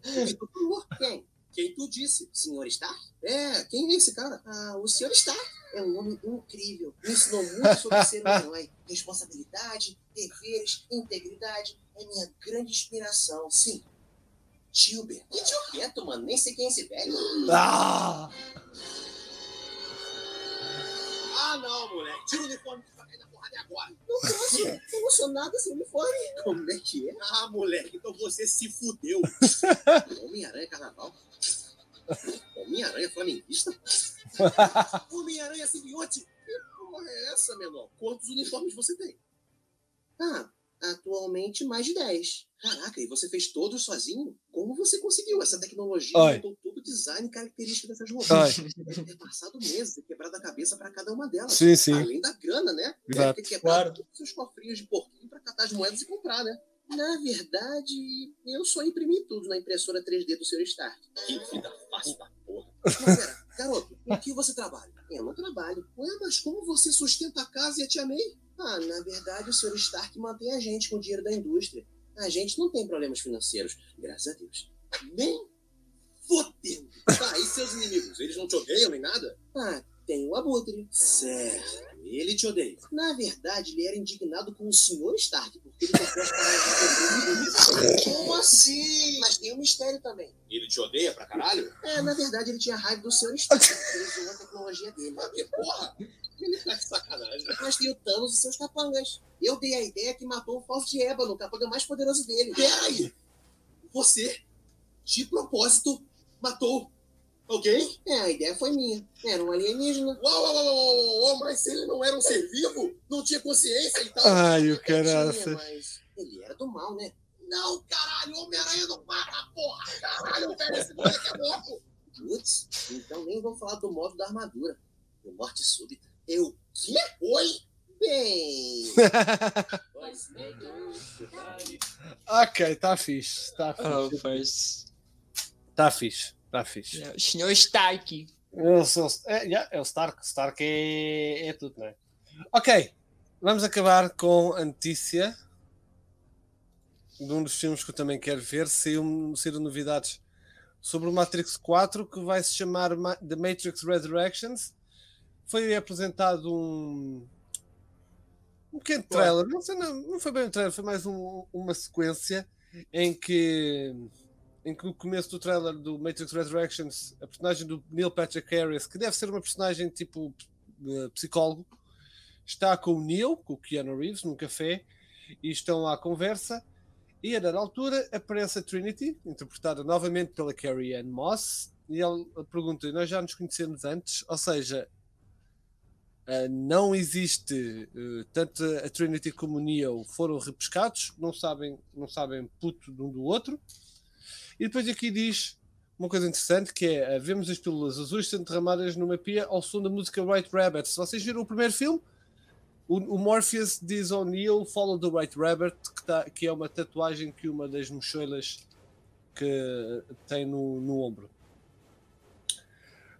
Quem? Quem? Tu disse? Senhor Stark? É, quem é esse cara? Ah, o senhor Stark. É um homem incrível. Me ensinou muito sobre ser um herói. Responsabilidade, deveres, integridade. É minha grande inspiração. Sim. Tio Ben. Que tio Beto, mano? Nem sei quem é esse velho. Ah! Ah, não, moleque. Tira o uniforme que vai cair na porrada agora. Não posso. Não ser nada sem uniforme. Como é que é? Ah, moleque, então você se fudeu. Homem-Aranha Carnaval. Homem-Aranha Flamenguista. Homem-Aranha Simbionte. Que porra é essa, menor? Quantos uniformes você tem? Ah, atualmente mais de 10. Caraca, e você fez todos sozinho? Como você conseguiu essa tecnologia? Oi. Montou todo o design e característica dessas roupas. Oi. Deve ter passado meses e quebrado a cabeça para cada uma delas. Sim, sim. Além da grana, né? Deve Exato. ter quebrado Claro. todos os seus cofrinhos de porquinho para catar as moedas e comprar, né? Na verdade, eu só imprimi tudo na impressora 3D do seu Stark. Que vida fácil da porra. Mas pera, garoto, com que você trabalha? Eu não trabalho. Ué, mas como você sustenta a casa e a tia May? Ah, na verdade, o Sr. Stark mantém a gente com o dinheiro da indústria. A gente não tem problemas financeiros, graças a Deus. Nem fodendo. Tá, e seus inimigos? Eles não te odeiam nem nada? Ah, tem o Abutre. Certo. Ele te odeia. Na verdade, ele era indignado com o Sr. Stark, porque ele paradas de Como assim? Mas tem um mistério também. Ele te odeia pra caralho? É, na verdade, ele tinha raiva do Sr. Stark, porque ele usou a tecnologia dele. Ah, que porra! Ele tá de sacanagem. Mas tem o Thanos e seus capangas. Eu dei a ideia que matou o Falso de Ébano, o capanga mais poderoso dele. Peraí! Você, de propósito, matou alguém? É, a ideia foi minha. Era um alienígena. Uau, uau, uau, uau, uau, mas se ele não era um ser vivo, não tinha consciência e tal. Ai, o mas ele era do mal, né? Não, caralho, Homem-Aranha não mata, porra! Caralho, velho, esse moleque é louco! Putz, então nem vou falar do modo da armadura. Do morte súbita. Eu quê? Oi? Bem. ok, está fixe. Está Oh, fixe. pois. Está fixe. Está fixe. O senhor está aqui. Eu sou, é, yeah, é o Stark. Stark é, é tudo, não é? Ok, vamos acabar com a notícia de um dos filmes que eu também quero ver. Saiu, saíram novidades sobre o Matrix 4 que vai se chamar Ma- The Matrix Resurrections. Foi apresentado um, um pequeno trailer. Não, sei, não, não foi bem um trailer, foi mais um- uma sequência em que em que no começo do trailer do Matrix Resurrections, a personagem do Neil Patrick Harris, que deve ser uma personagem tipo eh, psicólogo, está com o Neo, com o Keanu Reeves, num café, e estão à conversa. E a dada altura aparece a Trinity, interpretada novamente pela Carrie Ann Moss, e ele pergunta: Nós já nos conhecemos antes? Ou seja, eh, não existe eh, tanto a Trinity como o Neo foram repescados, não sabem, não sabem puto de um do outro. E depois aqui diz uma coisa interessante que é eh, vemos as pílulas azuis sendo derramadas numa pia ao som da música White Rabbit. Se vocês viram o primeiro filme, o, o Morpheus diz ao Neo Follow the White Rabbit, que, tá, que é uma tatuagem que uma das mochilas que tem no, no ombro.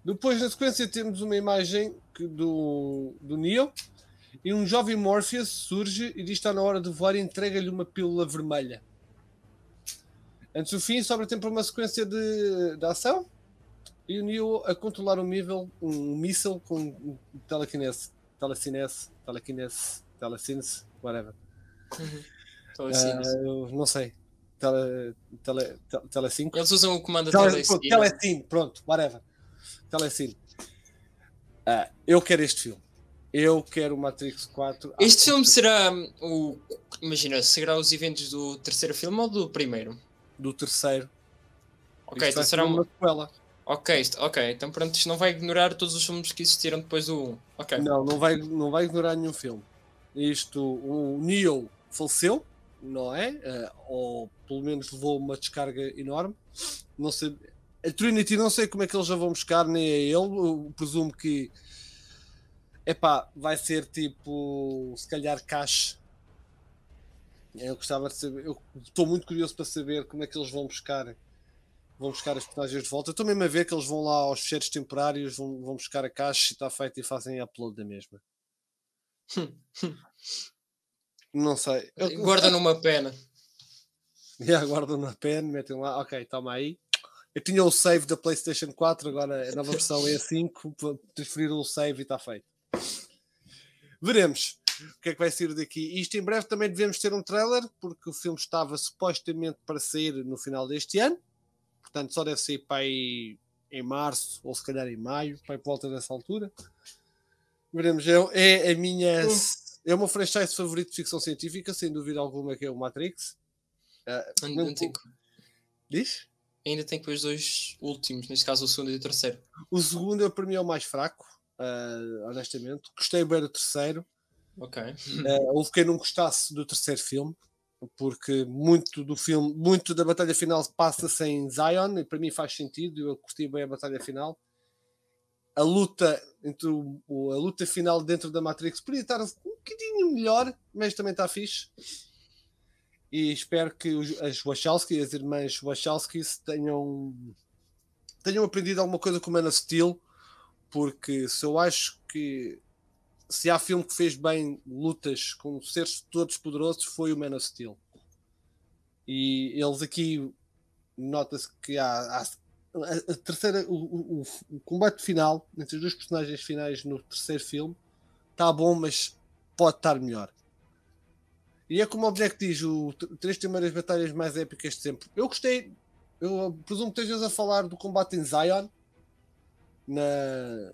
Depois, na sequência, temos uma imagem que- do, do Neo e um jovem Morpheus surge e diz que está na hora de voar e entrega-lhe uma pílula vermelha. Antes do fim, sobra tempo para uma sequência de, de ação e o Neo a controlar um nível, um míssil com um telecinese, telecinese, telecinese, whatever. Assim. Ah, eu não sei. Tele, tele, tele, tele 5? Eles usam o comando Tele, Telecine. pronto, Telecine, pronto, whatever. Telecine. Ah, eu quero este filme. Eu quero o Matrix 4. Ah, Este filme será hum, o. Imagina, será os eventos do terceiro filme ou do primeiro? Do terceiro. Ok, Isto então será uma sequela. Ok, isto- ok, então pronto, isto não vai ignorar todos os filmes que existiram depois do 1. Ok. Não, não vai, não vai ignorar nenhum filme. Isto, o Neo faleceu, não é? Eh, ou pelo menos levou uma descarga enorme. Não sei. A Trinity não sei como é que eles já vão buscar, nem a ele. Eu presumo que epá, vai ser tipo se calhar cash. Eu gostava de saber, eu estou muito curioso para saber como é que eles vão buscar vão buscar as personagens de volta. Eu estou mesmo a ver que eles vão lá aos fecheiros temporários, vão, vão buscar a caixa e está feito e fazem upload da mesma. Não sei. Eu, Guarda numa pena. Yeah, guardam na pen, metem lá, ok, toma aí. Eu tinha o save da PlayStation 4, agora a nova versão é 5, transferiram o save e está feito. Veremos o que é que vai sair daqui. Isto em breve também devemos ter um trailer, porque o filme estava supostamente para sair no final deste ano, portanto só deve sair para aí em março ou se calhar em maio, para aí por volta dessa altura. Veremos. É, é a minha. É o meu franchise favorito de ficção científica, sem dúvida alguma, que é o Matrix. Ah, Ainda, tem, com- Diz? ainda tem que ver os dois últimos, neste caso o segundo e o terceiro. O segundo, é, para mim, é o mais fraco, ah, honestamente. Gostei bem do terceiro. Ok. Uh, houve quem não gostasse do terceiro filme, porque muito do filme, muito da batalha final passa-se Zion, e para mim faz sentido, eu curti bem a batalha final. A luta entre o- a luta final dentro da Matrix podia estar um bocadinho melhor, mas também está fixe. E espero que os, as Wachowski, as irmãs Wachowski, tenham, tenham aprendido alguma coisa com o Man of Steel, porque se eu acho que se há filme que fez bem lutas com seres todos poderosos foi o Man of Steel. E eles aqui nota-se que há, há- a, terceira, o, o- o- combate final entre os dois personagens finais no terceiro filme está bom, mas pode estar melhor. E é como o Black diz, o três primeiras batalhas mais épicas de sempre. Eu gostei, eu presumo que estejas a falar do combate em Zion na,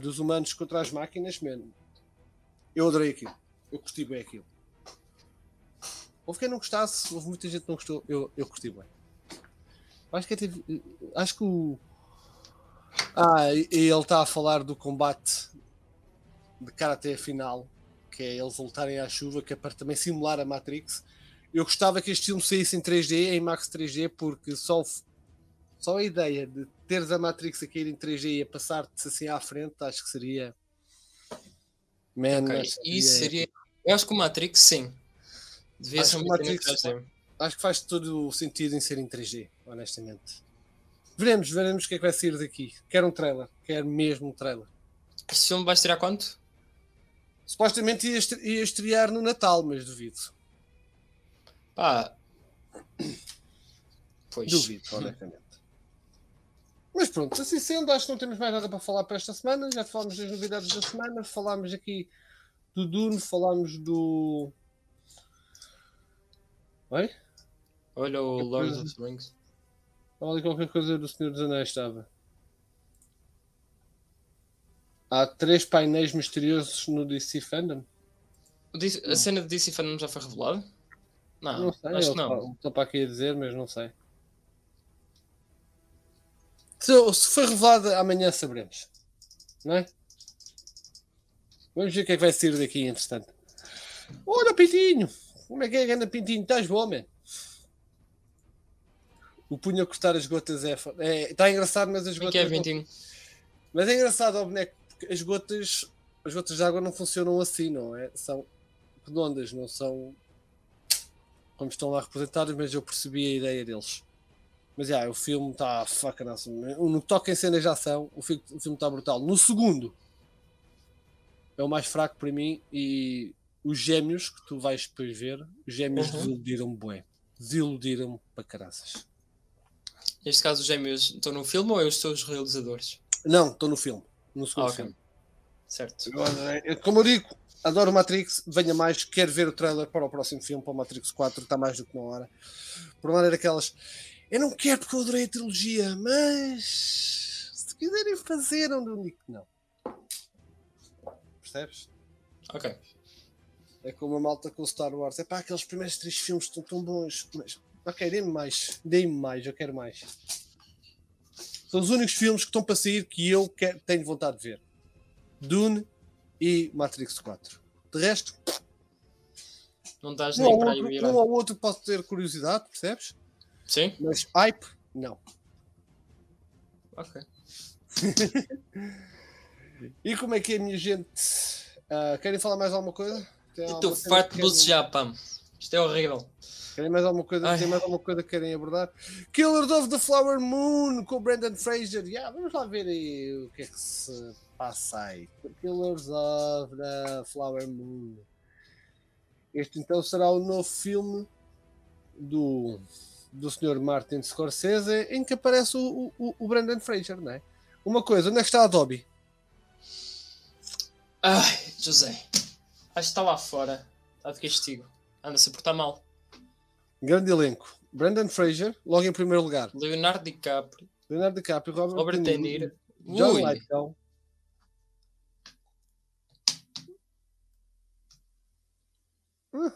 dos humanos contra as máquinas, mano. Eu adorei aquilo. Eu curti bem aquilo. Houve quem não gostasse, houve muita gente que não gostou. Eu, eu curti bem. Acho que, até- acho que o. Ah, e ele está a falar do combate de cara até a final, que é eles voltarem à chuva, que é para também simular a Matrix. Eu gostava que este filme saísse em 3D, em Max 3D, porque só, só a ideia de teres a Matrix a cair em 3D e a passar-te assim à frente, acho que seria. Man, Isso seria. Eu acho que o Matrix, sim. Devia Acho ser cena Matrix- 3D. acho que faz todo o sentido em ser em 3D, honestamente. Veremos, veremos o que é que vai sair daqui. Quero um trailer, quero mesmo um trailer. Este filme vai estrear quanto? Supostamente ia, estre- ia estrear no Natal, mas duvido. Pá. Pois. Duvido, honestamente. Mas pronto, assim sendo, acho que não temos mais nada para falar para esta semana. Já falámos das novidades da semana, falámos aqui do Dune, falámos do. Oi? Olha o Lord coisa. of the Rings. Ali qualquer coisa do Senhor dos Anéis, estava. Há três painéis misteriosos no DC Fandom. DC A cena de DC Fandom já foi revelada? Não, não sei, acho que não. estou para aqui a dizer, mas não sei. Se, se foi revelada, amanhã saberemos. Não é? Vamos ver o que é que vai sair daqui, entretanto. Olha, Pintinho! Como é que é, ganda Pintinho? Estás bom, man? O punho a cortar as gotas é. fa- é Está engraçado, mas as gotas. que é? Mas é engraçado, ó boneco, porque as gotas, as gotas de água não funcionam assim, não é? São redondas, não são como estão lá representadas, mas eu percebi a ideia deles. Mas já, o filme está fucking awesome. No que toca em cenas de ação, o filme está brutal. No segundo, é o mais fraco para mim e os gêmeos que tu vais depois ver, os gêmeos Uhum. desiludiram-me bué. Desiludiram-me para caraças. Neste caso, os gêmeos estão no filme ou é os seus realizadores? Não, estou no filme. No segundo Ah, ok. filme. Certo. Eu adorei. Eu, Como eu digo, adoro Matrix, venha mais, quero ver o trailer para o próximo filme, para o Matrix 4, está mais do que uma hora. Por uma maneira daquelas, eu não quero porque eu adorei a trilogia, mas se quiserem fazer, eu não digo que não. Percebes? Ok. É como a malta com o Star Wars. É pá, aqueles primeiros três filmes estão tão bons, mas ok, dê-me mais, dê-me mais, eu quero mais. São os únicos filmes que estão para sair que eu quero, tenho vontade de ver. Dune e Matrix 4. De resto, Não estás um nem ou, para outro, virar. um ou outro posso ter curiosidade, percebes? Sim? Mas hype, não. Ok. E como é que é, minha gente? Ah, querem falar mais alguma coisa? Tem Estou farto de pam. Isto é horrível. Querem mais alguma coisa? Ai. Tem mais alguma coisa que querem abordar? Killers of the Flower Moon com o Brandon Fraser. Yeah, vamos lá ver aí o que é que se passa aí. Killers of the Flower Moon. Este então será o novo filme do, do Sr. Martin Scorsese em que aparece o, o, o Brandon Fraser, não é? Uma coisa, onde é que está a Dobby? Ai, José, acho que está lá fora. Está de castigo. Anda-se a portar mal. Grande elenco. Brandon Fraser, logo em primeiro lugar. Leonardo DiCaprio. Leonardo DiCaprio, Robert, Robert De Niro. John Lydell. Uh.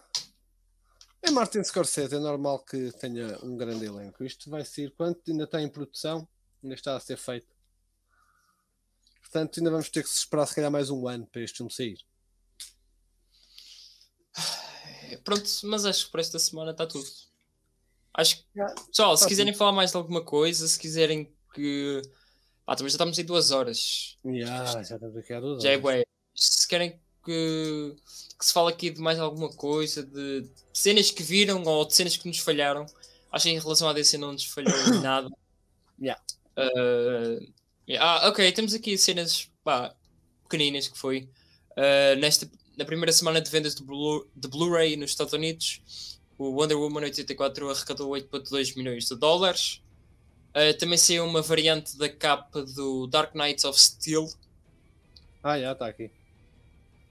É Martin Scorsese, é normal que tenha um grande elenco. Isto vai ser quanto ainda está em produção, ainda está a ser feito. Portanto, ainda vamos ter que se esperar se calhar mais um ano para este filme sair. Pronto, mas acho que por esta semana está tudo. Acho que. Pessoal, se quiserem falar mais de alguma coisa, se quiserem que. Pá, também já estamos em duas horas. Já, já estamos aqui há duas Já é horas. bué. Se querem que, que se fale aqui de mais alguma coisa, de cenas que viram ou de cenas que nos falharam, acho que em relação à DC não nos falhou nada. Yeah. Uh, yeah. Ah, ok, temos aqui cenas pá, pequeninas que foi. Uh, nesta, na primeira semana de vendas de Blu- de Blu-ray nos Estados Unidos, o Wonder Woman 84 arrecadou 8,2 milhões de dólares. Uh, também saiu uma variante da capa do Dark Knights of Steel, Ah, já está aqui.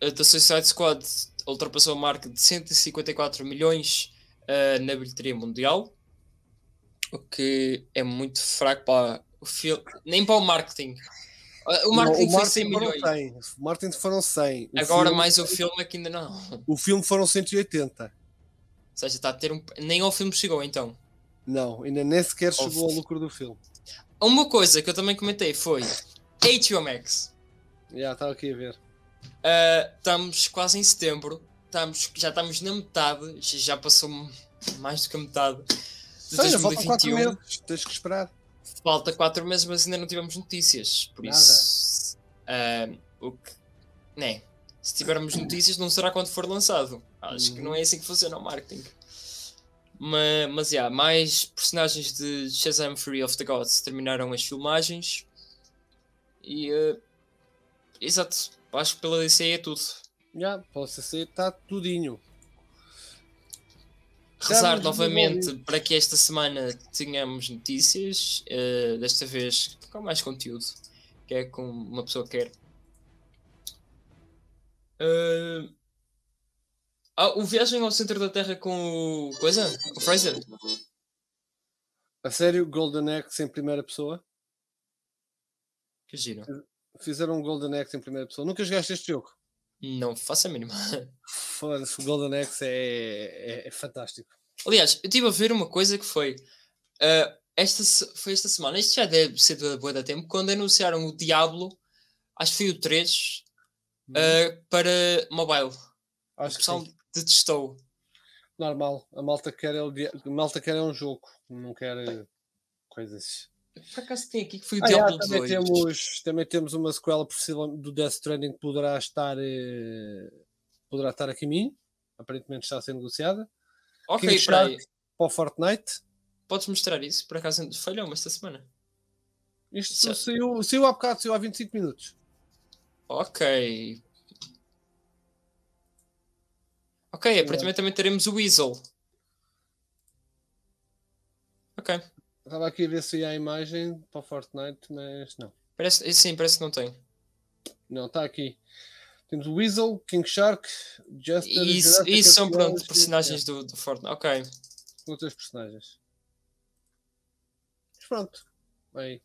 A da Suicide Squad ultrapassou a marca de 154 milhões uh, na bilheteria mundial, o que é muito fraco para o filme, nem para o marketing. Uh, o marketing Não, foi Martin 100 foram milhões. 100. O Martin foram 100. O Agora filme- mais o filme é que ainda não. Ou O filme foram 180. seja, está a ter um. Nem ao filme chegou então. Não, ainda nem sequer chegou ao lucro do filme. Uma coisa que eu também comentei foi HBO Max. Já estava aqui a ver. Uh, estamos quase em setembro. Estamos, já estamos na metade. Já passou mais do que a metade de Ainda faltam 4 2021. meses. Tens que esperar. Falta 4 meses, mas ainda não tivemos notícias. Por Nada. isso, ah, o que, né? Se tivermos notícias, não será quando for lançado. Acho que não é assim que funciona o marketing. Mas, mas yeah, mais personagens de Shazam Fury of the Gods terminaram as filmagens. E. ah, exato, acho que pela DC é tudo. Já, posso ser, está tudinho. Rezar novamente para que esta semana tenhamos notícias, eh, desta vez com mais conteúdo, que é como uma pessoa quer. Eh, ah, o Viagem ao Centro da Terra com o. Coisa? O Fraser? A sério, Golden Axe em primeira pessoa? Que giro. Fizeram um Golden Axe em primeira pessoa. Nunca jogaste este jogo? Não faço a mínima. Foda-se, o Golden Axe é, é, é fantástico. Aliás, eu estive a ver uma coisa que foi. eh, esta, foi esta semana, isto já deve ser da boa da tempo, quando anunciaram o Diablo, acho que foi o 3, eh, para mobile. O Acho que pessoal sim. detestou. Normal. A malta quer é, o dia... a malta quer é um jogo. Não quer coisas. Por acaso tem aqui que foi o Ah, Diablo também, 2. temos, também temos uma sequela possivelmente do Death Stranding que poderá estar, eh, poderá estar a caminho. Aparentemente está a ser negociada. Ok, para o Fortnite. Podes mostrar isso? Por acaso falhou-me esta semana. Isto Certo. saiu, saiu há bocado, saiu há 25 minutos. Ok. Ok, aparentemente também teremos o Weasel. Ok. Estava aqui a ver se ia a imagem para o Fortnite, mas não. Parece, sim, parece que não tem. Não, está aqui. Temos o Weasel, King Shark, Jester, Isso, Jurassic isso são pronto, personagens do, do Fortnite. Ok. outros personagens. Mas pronto. Aí.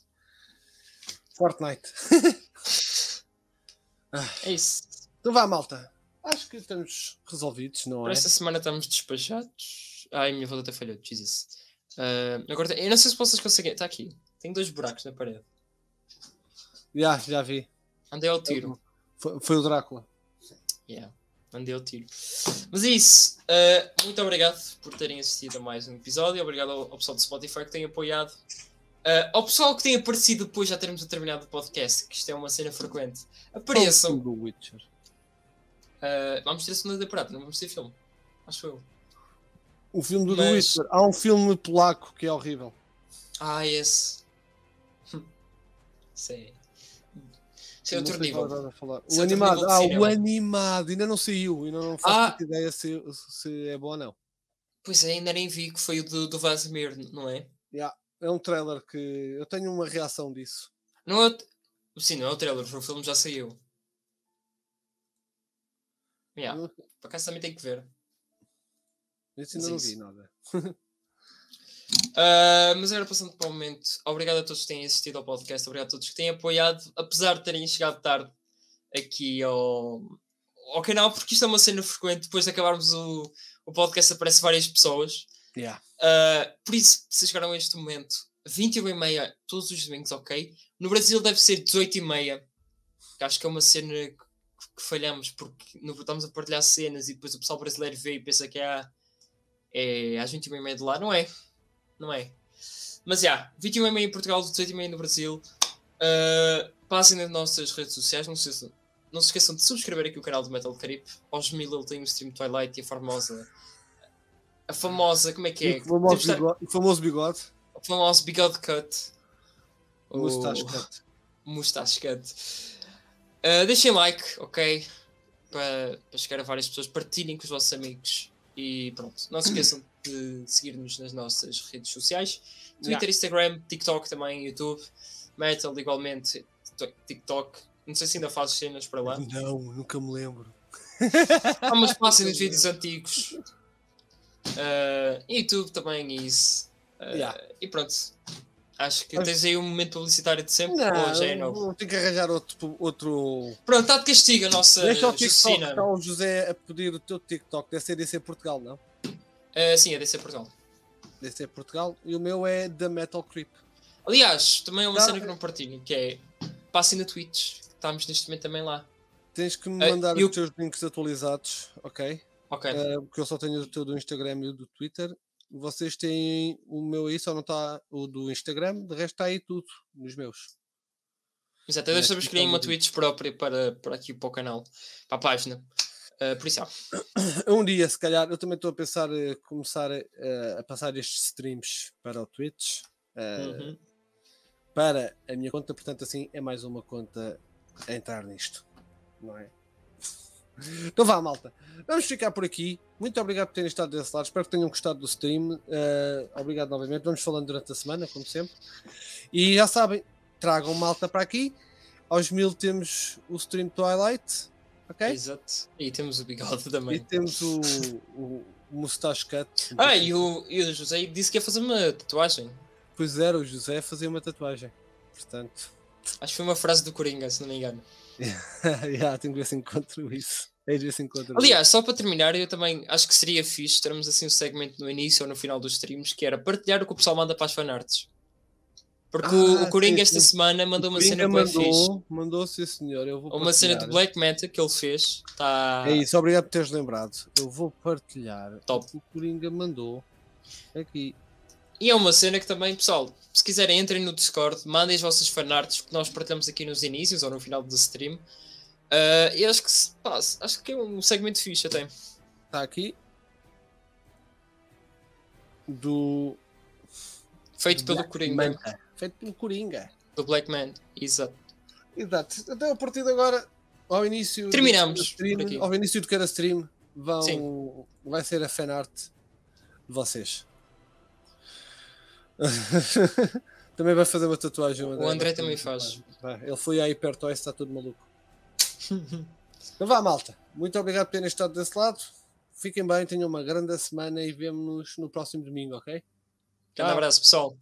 Fortnite. É isso. Então vá, malta. Acho que estamos resolvidos, não Por é? esta semana estamos despachados. Ai, minha volta até falhou, Jesus. Ah, agora, eu não sei se vocês conseguem. Está aqui. Tem dois buracos na parede. Já, já vi. Andei ao tiro. Foi, foi o Drácula. Yeah, mandei ao tiro. Mas é isso. Uh, muito obrigado por terem assistido a mais um episódio. Obrigado ao, ao pessoal do Spotify que tem apoiado. Uh, ao pessoal que tem aparecido depois já termos terminado o podcast, que isto é uma cena frequente. Apareçam. do Witcher. Uh, vamos ter a segunda temporada, não vamos ter filme. Acho eu. O filme do Mas-. Há um filme polaco que é horrível. Ah, esse. É. Isso é outro nível. O animado. Ah, o animado. Ainda não saiu. Ainda não faço Ah. ideia se, se é bom ou não. Pois é, ainda nem vi que foi o do, do Vazimir, não é? É um trailer que eu tenho uma reação disso. Não é. Sim, não é o trailer, o filme já saiu. Yeah, por acaso também tem que ver. Esse ainda Mas não vi nada. Ah, mas agora passando para o momento, obrigado a todos que têm assistido ao podcast, obrigado a todos que têm apoiado, apesar de terem chegado tarde aqui ao, ao canal, porque isto é uma cena frequente. Depois de acabarmos o, o podcast, aparece várias pessoas. Yeah. Uh, por isso, se chegaram a este momento, 21 e meia todos os domingos, ok? No Brasil deve ser 18 e meia. Que acho que é uma cena que, que falhamos, porque não estamos a partilhar cenas e depois o pessoal brasileiro vê e pensa que é, é às 21 e meia de lá. Não é. Não é. Mas já, yeah, 21 e meia em Portugal, 18 e meia no Brasil. Uh, passem nas nossas redes sociais, não se, esqueçam, não se esqueçam de subscrever aqui o canal do Metal Caribe. Aos mil ele tem o stream Twilight e a famosa. A famosa, como é que é? O famoso de- bigode. O famoso bigode. o famoso bigode cut. O mustache cut. Mustache cut. Uh, deixem like, ok? Para, para chegar a várias pessoas. Partilhem com os vossos amigos. E pronto. Não se esqueçam de seguir-nos nas nossas redes sociais. Twitter. Instagram, TikTok também, YouTube. Metal igualmente, TikTok-. Não sei se ainda fazes cenas para lá. Não, nunca me lembro. Há umas passam nos vídeos antigos. Uh, YouTube também isso. Uh, Yeah. E pronto. Acho que Mas- tens aí um momento publicitário de sempre. Não, já é novo? ter que arranjar outro. outro... Pronto, está de castigo a nossa Deixa o TikTok. Está o José a pedir o teu TikTok. Deve ser DC Portugal, não? Uh, sim, é DC Portugal. DC Portugal. E o meu é da Metal Creep. Aliás, também é uma Não, cena que não partilho, que é passem na Twitch. Estamos neste momento também lá. Tens que me Eh, mandar eu- os teus links atualizados, ok? Ok. Eh, porque eu só tenho o teu do Instagram e o do Twitter. Vocês têm o meu aí, só não está o do Instagram. De resto está aí tudo nos meus. Exato, eu Neste deixamos criar uma Twitch própria para, para aqui para o canal, para a página. Uh, por isso, Um dia, se calhar, eu também estou a pensar em começar eh, a passar estes streams para o Twitch. eh, uhum. para a minha conta, portanto, assim é mais uma conta a entrar nisto, não é? Então vá, malta. Vamos ficar por aqui. Muito obrigado por terem estado desse lado. Espero que tenham gostado do stream. Eh, obrigado novamente. Vamos falando durante a semana, como sempre. E já sabem, tragam malta para aqui. Aos mil temos o stream Twilight, ok? Exato. E temos o bigode E também. temos o, o, o Mustache Cut. Ah, e o, e o José disse que ia fazer uma tatuagem. Pois era, o José fazia uma tatuagem. Portanto, Acho que foi uma frase do Coringa, se não me engano. já, tenho que ver se encontro isso. É de ver se encontro Aliás, só para terminar, eu também acho que seria fixe termos assim um segmento no início ou no final dos streams que era partilhar o que o pessoal manda para as fanarts. Porque o- Ah, o Coringa sim, esta sim. semana mandou uma cena bem fixe. mandou, mandou, sim senhor. Eu vou Uma cena do partilhar. Black Manta que ele fez. Está É isso, obrigado por teres lembrado. Eu vou partilhar Top. o que o Coringa mandou aqui. E é uma cena que também, pessoal, se quiserem entrem no Discord, mandem as vossas fanarts que nós partilhamos aqui nos inícios ou no final do stream. Ah, e acho que, se- pá, acho que é um segmento fixe até. Está aqui. Do. Feito pelo Black Coringa, Manta. Feito pelo Coringa. do Black Man. Exato. Exato. Então a partir de agora, ao início. Terminamos stream, ao início de cada stream, vão, Sim. vai ser a fanart de vocês. também vai fazer uma tatuagem. O André vai fazer também faz. Vai, Ele foi aí perto, está tudo maluco. Então vá, malta. Muito obrigado por terem estado desse lado. Fiquem bem, tenham uma grande semana e vemo-nos no próximo domingo, ok? Grande abraço, pessoal.